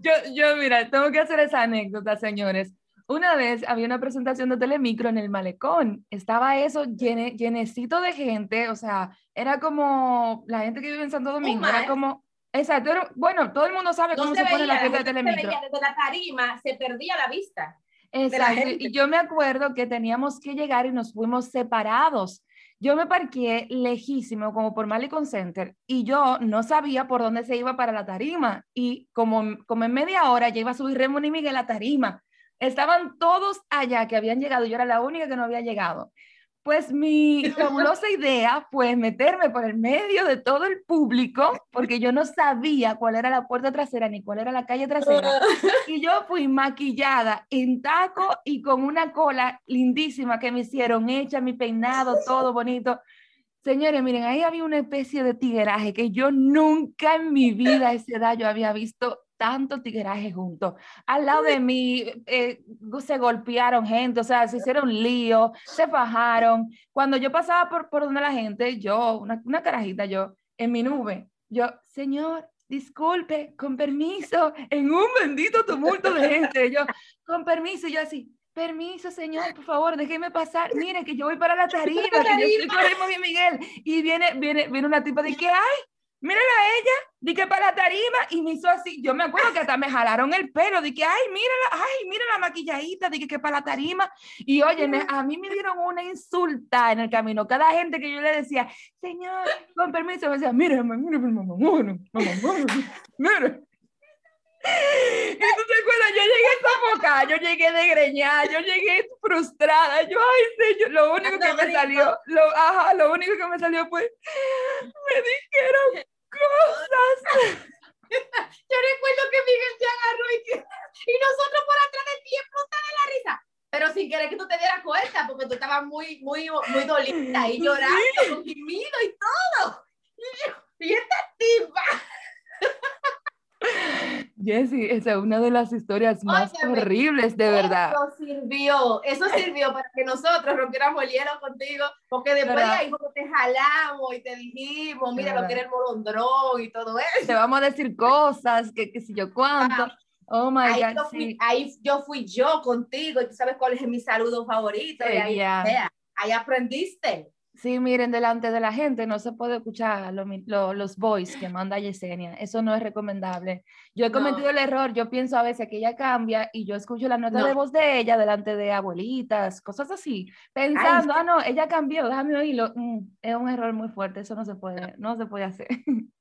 yo, yo, mira, tengo que hacer esa anécdota, señores. Una vez había una presentación de Telemicro en el malecón. Estaba eso llene, llenecito de gente, o sea, era como la gente que vive en Santo Domingo, era como Exacto, bueno, todo el mundo sabe cómo se, pone la fiesta de Telemicro.
desde la tarima se perdía la vista.
Exacto. Y yo me acuerdo que teníamos que llegar y nos fuimos separados. Yo me parqué lejísimo, como por Malicon Center, y yo no sabía por dónde se iba para la tarima. Y como, como en media hora ya iba a subir Ramón y Miguel a la tarima. Estaban todos allá que habían llegado, yo era la única que no había llegado. Pues mi fabulosa idea fue meterme por el medio de todo el público, porque yo no sabía cuál era la puerta trasera ni cuál era la calle trasera. Y yo fui maquillada en taco y con una cola lindísima que me hicieron, hecha mi peinado, todo bonito. Señores, miren, ahí había una especie de tigueraje que yo nunca en mi vida a esa edad yo había visto tanto tigueraje juntos. Al lado de mí eh, se golpearon gente, o sea, se hicieron lío, se fajaron. Cuando yo pasaba por, por donde la gente, yo, una, una carajita, yo, en mi nube, yo, señor, disculpe, con permiso, en un bendito tumulto de gente, yo, con permiso, yo así, permiso, señor, por favor, déjeme pasar, mire que yo voy para la tarima, que yo estoy con Miguel, y viene, viene, viene una tipa de que, ay, mírala a ella, di que para la tarima, y me hizo así, yo me acuerdo que hasta me jalaron el pelo, di que, ay, mírala, ay, mira la maquilladita, di que, para la tarima, y oye, a mí me dieron una insulta en el camino, cada gente que yo le decía, señor, con permiso, me decía, mira, mira, mamá, mira, mira. Y tú te acuerdas, yo llegué sofocada, yo llegué desgreñada, yo llegué frustrada, yo, ay, señor, lo único que me salió, lo, ajá, lo único que me salió fue, me dijeron
Yo recuerdo que Miguel te agarró y, y nosotros por atrás de ti de la risa. Pero sin querer que tú te dieras cuenta, porque tú estabas muy, muy, muy dolida y llorando conmigo y todo. Y, yo, y esta tipa.
Jessie, esa es una de las historias más horribles, de verdad.
Eso sirvió, eso sirvió para que nosotros rompiéramos el hielo contigo, porque después de ahí te jalamos y te dijimos, mira lo que era el molondrón y todo eso.
Te vamos a decir cosas, que, que si yo cuánto. Oh my
ahí
God.
Yo fui, Ahí yo fui yo contigo y tú sabes cuál es mi saludo favorito. y ahí, ahí aprendiste.
Sí, miren, delante de la gente no se puede escuchar los voice que manda Yesenia. Eso no es recomendable. Yo he cometido el error. Yo pienso a veces que ella cambia y yo escucho la nota de voz de ella delante de abuelitas, cosas así, pensando, ah, no, ella cambió, déjame oírlo. Mm, es un error muy fuerte. Eso no se puede, no se puede hacer.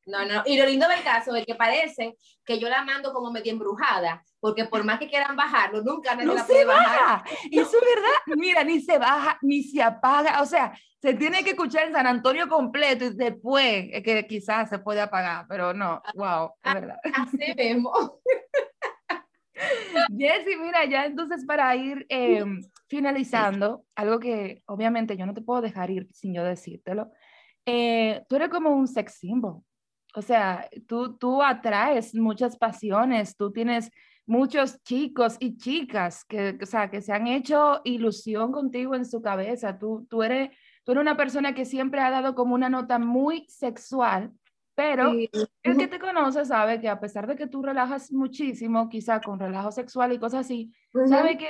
No, no, y lo lindo del caso es que parece que yo la mando como medio embrujada, porque por más que quieran bajarlo, nunca
no la puede bajar. Y eso es verdad, mira, ni se baja, ni se apaga, o sea, se tiene que escuchar en San Antonio completo y después es que quizás se puede apagar, pero no, wow, es verdad.
Así vemos.
Jessy, mira, ya entonces para ir em, finalizando, algo que obviamente yo no te puedo dejar ir sin yo decírtelo, eh, tú eres como un sex symbol. O sea, tú, tú atraes muchas pasiones, tú tienes muchos chicos y chicas que, o sea, que se han hecho ilusión contigo en su cabeza. Tú, tú, eres, tú eres una persona que siempre ha dado como una nota muy sexual, pero el que te conoce sabe que a pesar de que tú relajas muchísimo, quizá con relajo sexual y cosas así, sabe que,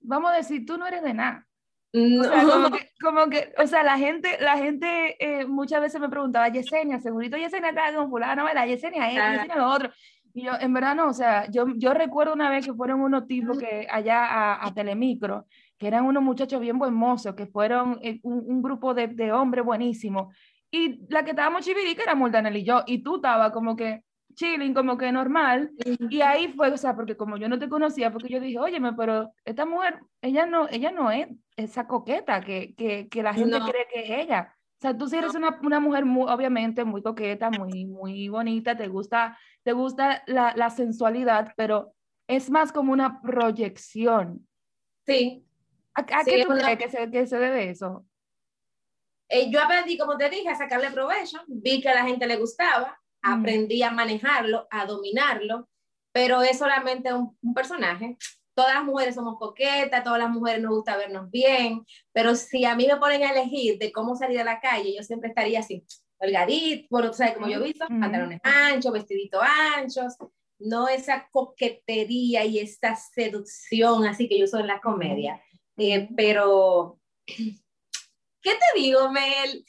vamos a decir, tú no eres de nada. O sea, como que, o sea, la gente, la gente eh, muchas veces me preguntaba, Yesenia, segurito Yesenia está con fulano, ¿verdad? Yesenia es, Yesenia lo otro. Y yo, en verdad no, o sea, yo, yo recuerdo una vez que fueron unos tipos que allá a, a Telemicro, que eran unos muchachos bien buen que fueron eh, un, un grupo de, de hombres buenísimos. Y la que estábamos chivirica era Muldanel y yo, y tú estabas como que chilling, como que normal. Y ahí fue, o sea, porque como yo no te conocía, porque yo dije, óyeme, pero esta mujer, ella no, ella no es esa coqueta que, que, que la gente cree que es ella. O sea, tú sí eres una, una, mujer muy, obviamente, muy coqueta, muy, muy bonita, te gusta, te gusta la, la sensualidad, pero es más como una proyección.
Sí.
¿A, qué tú crees que se, que se debe eso?
Eh, yo aprendí, como te dije, a sacarle provecho, vi que a la gente le gustaba, mm. aprendí a manejarlo, a dominarlo, pero es solamente un, un, personaje. Todas las mujeres somos coquetas, todas las mujeres nos gusta vernos bien, pero si a mí me ponen a elegir de cómo salir a la calle, yo siempre estaría así, holgadito, bueno, tú sabes como yo he visto, mm. pantalones anchos, vestiditos anchos, no esa coquetería y esa seducción así que yo uso en la comedia. Eh, pero, ¿qué te digo, Mel?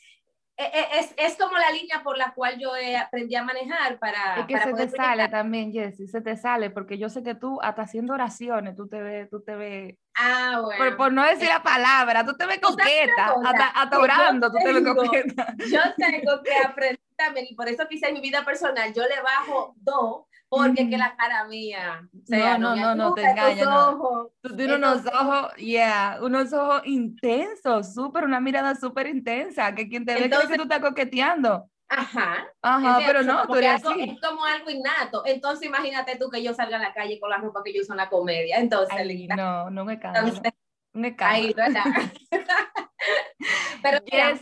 Eh, eh, es, es, como la línea por la cual yo aprendí a manejar para...
Es que se te sale también, Jessy, se te sale, porque yo sé que tú, hasta haciendo oraciones, tú te ves, tú te ves...
Ah, bueno.
Por, no decir la palabra, tú te ves coqueta, hasta, hasta orando, tú te ves coqueta.
Yo tengo que aprender también, y por eso quise en mi vida personal, yo le bajo dos porque que la cara mía.
no, no, no, no, te engañas. Tú tienes unos ojos, yeah, unos ojos intensos, súper, una mirada súper intensa, que quien te ve cree que tú estás coqueteando.
Ajá.
Ajá, pero no, tú eres
así. Es como algo innato. Entonces, imagínate tú que yo salga a la calle con la ropa que yo uso en la comedia. Entonces,
Ay, no, no me canso. me canso.
Ahí, ¿verdad? pero mira,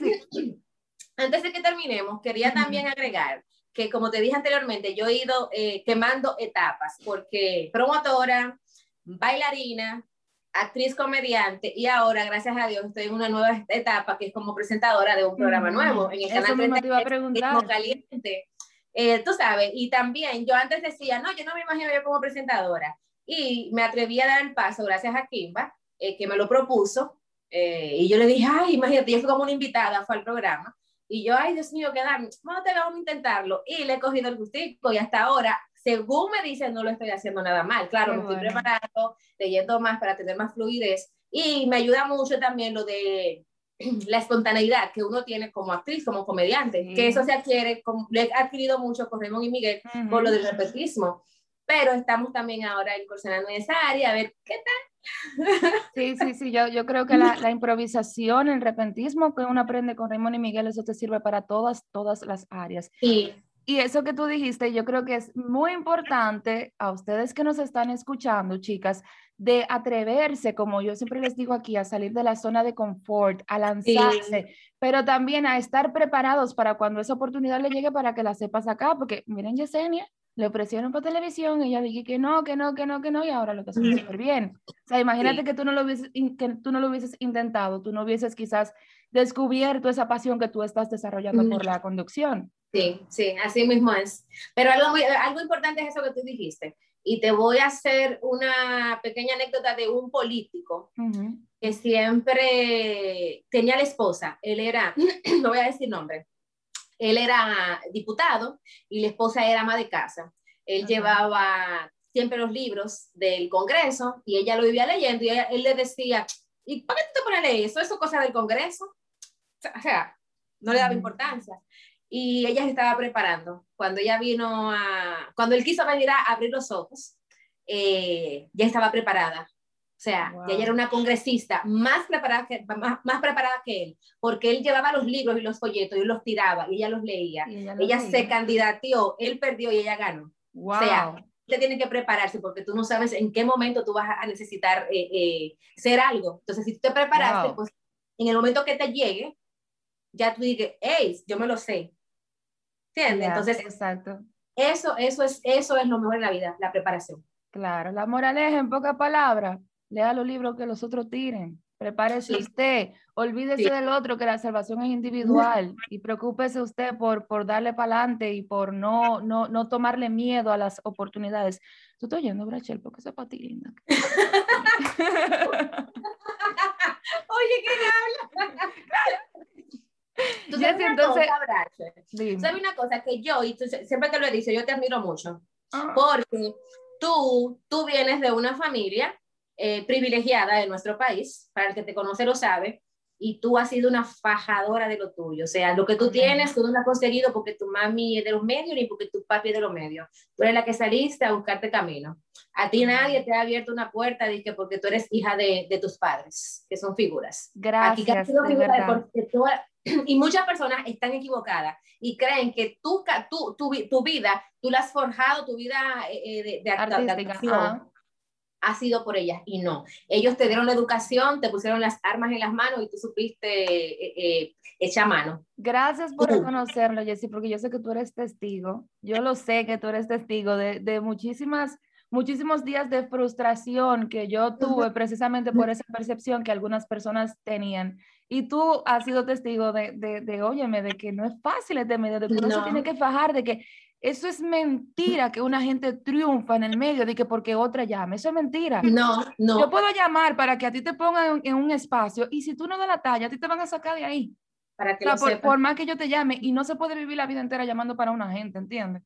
antes de que terminemos, quería también agregar que como te dije anteriormente, yo he ido eh, quemando etapas, porque promotora, bailarina, actriz comediante, y ahora, gracias a Dios, estoy en una nueva etapa que es como presentadora de un programa nuevo en el
canal
me
te iba a preguntar.
Caliente. Eh, tú sabes, y también yo antes decía, no, yo no me imagino yo como presentadora, y me atreví a dar el paso gracias a Kimba, eh, que me lo propuso, y yo le dije, ay, imagínate, yo fui como una invitada, fue al programa, y yo, ay, Dios mío, quedar, vamos, te vamos a intentarlo. Y le he cogido el gustico y hasta ahora, según me dicen, no lo estoy haciendo nada mal. Claro, me estoy preparando, leyendo más para tener más fluidez. Y me ayuda mucho también lo de la espontaneidad que uno tiene como actriz, como comediante, que eso se adquiere, como, le he adquirido mucho con Raymond y Miguel por lo del repetismo. Pero estamos también ahora incursionando en esa área, a ver qué tal
Sí, sí, sí, yo, yo creo que la, la, improvisación, el repentismo que uno aprende con Raymond y Miguel, eso te sirve para todas, todas las áreas.
Sí.
Y eso que tú dijiste, yo creo que es muy importante a ustedes que nos están escuchando, chicas, de atreverse, como yo siempre les digo aquí, a salir de la zona de confort, a lanzarse, sí. pero también a estar preparados para cuando esa oportunidad le llegue para que la sepas acá, porque miren Yesenia, le ofrecieron por televisión, y ella dije que no, que no, que no, que no, y ahora lo está haciendo súper bien. O sea, imagínate sí. que, tú no lo hubieses, que tú no lo hubieses intentado, tú no hubieses quizás descubierto esa pasión que tú estás desarrollando mm. por la conducción.
Sí, sí, así mismo es. Pero algo, muy, algo importante es eso que tú dijiste. Y te voy a hacer una pequeña anécdota de un político uh -huh. que siempre tenía la esposa. Él era, no voy a decir nombre, él era diputado y la esposa era ama de casa. Él llevaba siempre los libros del Congreso y ella lo vivía leyendo y ella, él le decía, ¿y para qué tú te pones a leer eso? ¿Eso es cosa del Congreso? O sea, no le daba importancia. Y ella se estaba preparando. Cuando ella vino a, cuando él quiso venir a abrir los ojos, eh, ya estaba preparada. O sea, wow. ella era una congresista más preparada, que, más, más, preparada que él, porque él llevaba los libros y los folletos y los tiraba y ella los leía. Ella, ella leía. se candidateó, él perdió y ella ganó.
Wow.
O sea, usted tiene que prepararse porque tú no sabes en qué momento tú vas a necesitar eh, eh, ser algo. Entonces, si tú te preparaste, wow. pues en el momento que te llegue, ya tú dices, hey, yo me lo sé. ¿Entiendes? Yeah, Entonces,
exacto.
Eso, eso, es, eso es lo mejor en la vida, la preparación.
Claro, la moraleja en pocas palabras, lea los libros que los otros tiren, prepárese sí. usted, olvídese sí. del otro, que la salvación es individual y preocúpese usted por, por darle para adelante y por no, no, no tomarle miedo a las oportunidades. Tú estás oyendo, Brachel, porque esa para ti linda.
Oye, ¿qué habla? Tú sabes una entonces, cosa, ¿sabes una cosa? Que yo, y tú, siempre te lo he dicho, yo te admiro mucho, ah. porque tú, tú vienes de una familia eh, privilegiada de nuestro país, para el que te conoce lo sabe, y tú has sido una fajadora de lo tuyo. O sea, lo que tú tienes, tú no lo has conseguido porque tu mami es de los medios ni porque tu papi es de los medios. Tú eres la que saliste a buscarte camino. A ti nadie te ha abierto una puerta que porque tú eres hija de, de tus padres, que son figuras.
Gracias. Aquí
y muchas personas están equivocadas y creen que tú, tu, tu, tu vida, tú la has forjado, tu vida eh, eh, de, de, actuación ha sido por ellas y no. Ellos te dieron la educación, te pusieron las armas en las manos y tú supiste eh, eh, echar mano.
Gracias por reconocerlo, Jessy, porque yo sé que tú eres testigo. Yo lo sé que tú eres testigo de, de muchísimas muchísimos días de frustración que yo tuve precisamente por esa percepción que algunas personas tenían. Y tú has sido testigo de, de, de óyeme, de que no es fácil este medio, de que uno se tiene que fajar, de que eso es mentira que una gente triunfa en el medio de que porque otra llame. Eso es mentira.
No, no.
Yo puedo llamar para que a ti te pongan en, un espacio y si tú no das la talla, a ti te van a sacar de ahí.
Para que
por, más que yo te llame y no se puede vivir la vida entera llamando para una gente, ¿entiendes?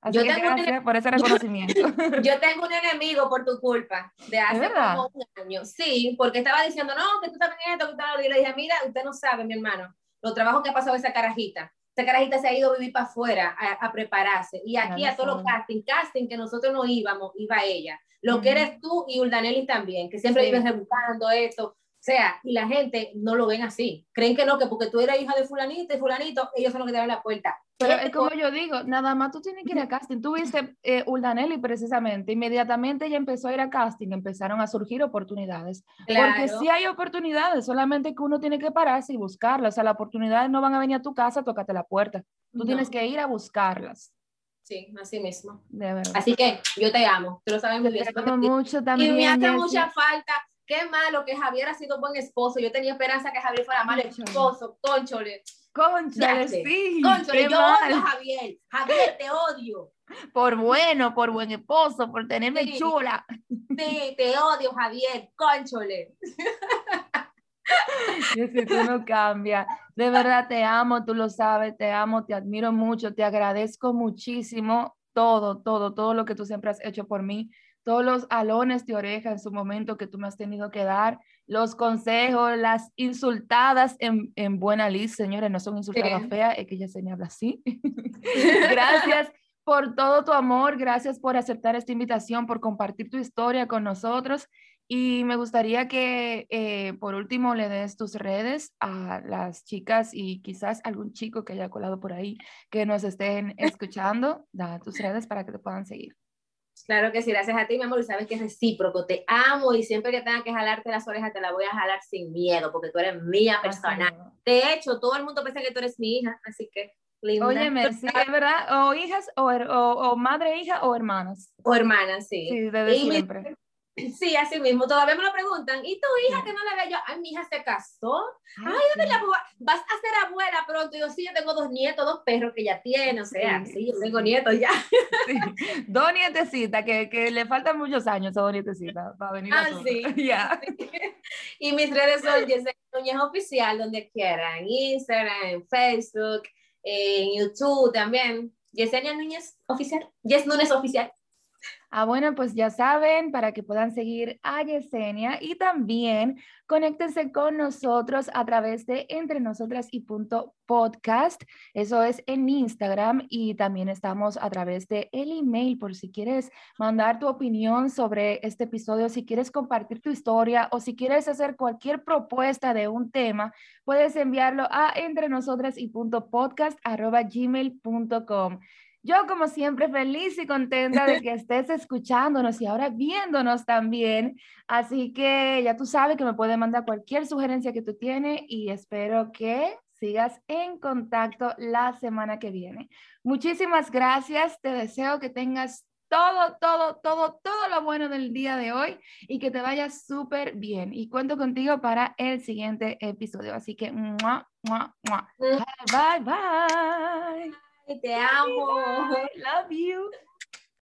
Así yo que tengo gracias por ese reconocimiento.
Yo, tengo un enemigo por tu culpa de hace como un año. Sí, porque estaba diciendo, no, que tú estás en esto, que tú Y le dije, mira, usted no sabe, mi hermano, los trabajos que ha pasado esa carajita esa carajita se ha ido a vivir para afuera a, prepararse. Y aquí a todos los casting, casting que nosotros no íbamos, iba ella. Lo que eres tú y Uldanelis también, que siempre viven rebuscando esto. O sea, y la gente no lo ven así. Creen que no, que porque tú eres hija de fulanito y fulanito, ellos son los que te dan la puerta.
Pero es como yo digo, nada más tú tienes que ir a casting. Tú viste eh, Uldanelli precisamente, inmediatamente ella empezó a ir a casting, empezaron a surgir oportunidades. Porque sí hay oportunidades, solamente que uno tiene que pararse y buscarlas. O sea, las oportunidades no van a venir a tu casa, tócate la puerta. Tú tienes que ir a buscarlas.
Sí, así mismo. De verdad. Así que yo te amo, tú lo sabes muy bien.
Te amo mucho también.
Y me hace mucha falta qué malo que Javier ha sido buen esposo. Yo tenía esperanza que Javier fuera mal esposo, conchole.
Conchole, sí.
Conchole, yo odio a Javier. Javier, te odio.
Por bueno, por buen esposo, por tenerme chula.
Sí, te odio, Javier. Conchole.
si tú no cambias. De verdad te amo, tú lo sabes, te amo, te admiro mucho, te agradezco muchísimo todo, todo, todo lo que tú siempre has hecho por mí todos los alones de oreja en su momento que tú me has tenido que dar, los consejos, las insultadas en, en buena lista, señores, no son insultadas feas, es que ella se me habla así. gracias por todo tu amor, gracias por aceptar esta invitación, por compartir tu historia con nosotros. Y me gustaría que eh, por último le des tus redes a las chicas y quizás algún chico que haya colado por ahí que nos estén escuchando. Da tus redes para que te puedan seguir.
Claro que sí, gracias a ti, mi amor, y sabes que es recíproco, te amo y siempre que tenga que jalarte las orejas te la voy a jalar sin miedo, porque tú eres mía persona. De hecho, todo el mundo piensa que tú eres mi hija, así que linda.
Óyeme, sí, es verdad, o hijas, o, o, o madre, hija, o hermanas.
O hermanas, sí.
Sí, desde siempre.
Sí, así mismo. Todavía me lo preguntan. ¿Y tu hija que no la veo yo? Ay, mi hija se casó. Ay, ¿dónde la vas a ser abuela pronto? Y yo, sí, yo tengo dos nietos, dos perros que ya tiene. O sea, sí, yo tengo nietos ya.
Sí. Dos nietecitas que, que, le faltan muchos años a dos nietecitas para venir
ah, sí. Ya. Y mis redes son Yesenia Núñez Oficial, donde quieran. Instagram, Facebook, en YouTube también. Yesenia Núñez Oficial. Yes Núñez Oficial.
Ah, bueno, pues ya saben, para que puedan seguir a Yesenia y también conéctense con nosotros a través de Entre Nosotras y Punto Podcast. Eso es en Instagram y también estamos a través de el email por si quieres mandar tu opinión sobre este episodio, si quieres compartir tu historia o si quieres hacer cualquier propuesta de un tema, puedes enviarlo a entre nosotras y punto podcast arroba gmail.com. Yo, como siempre, feliz y contenta de que estés escuchándonos y ahora viéndonos también. Así que ya tú sabes que me puedes mandar cualquier sugerencia que tú tienes y espero que sigas en contacto la semana que viene. Muchísimas gracias. Te deseo que tengas todo, todo, todo, todo lo bueno del día de hoy y que te vaya súper bien. Y cuento contigo para el siguiente episodio. Así que, mua, mua, mua. Bye, bye.
Te amo.
Love you.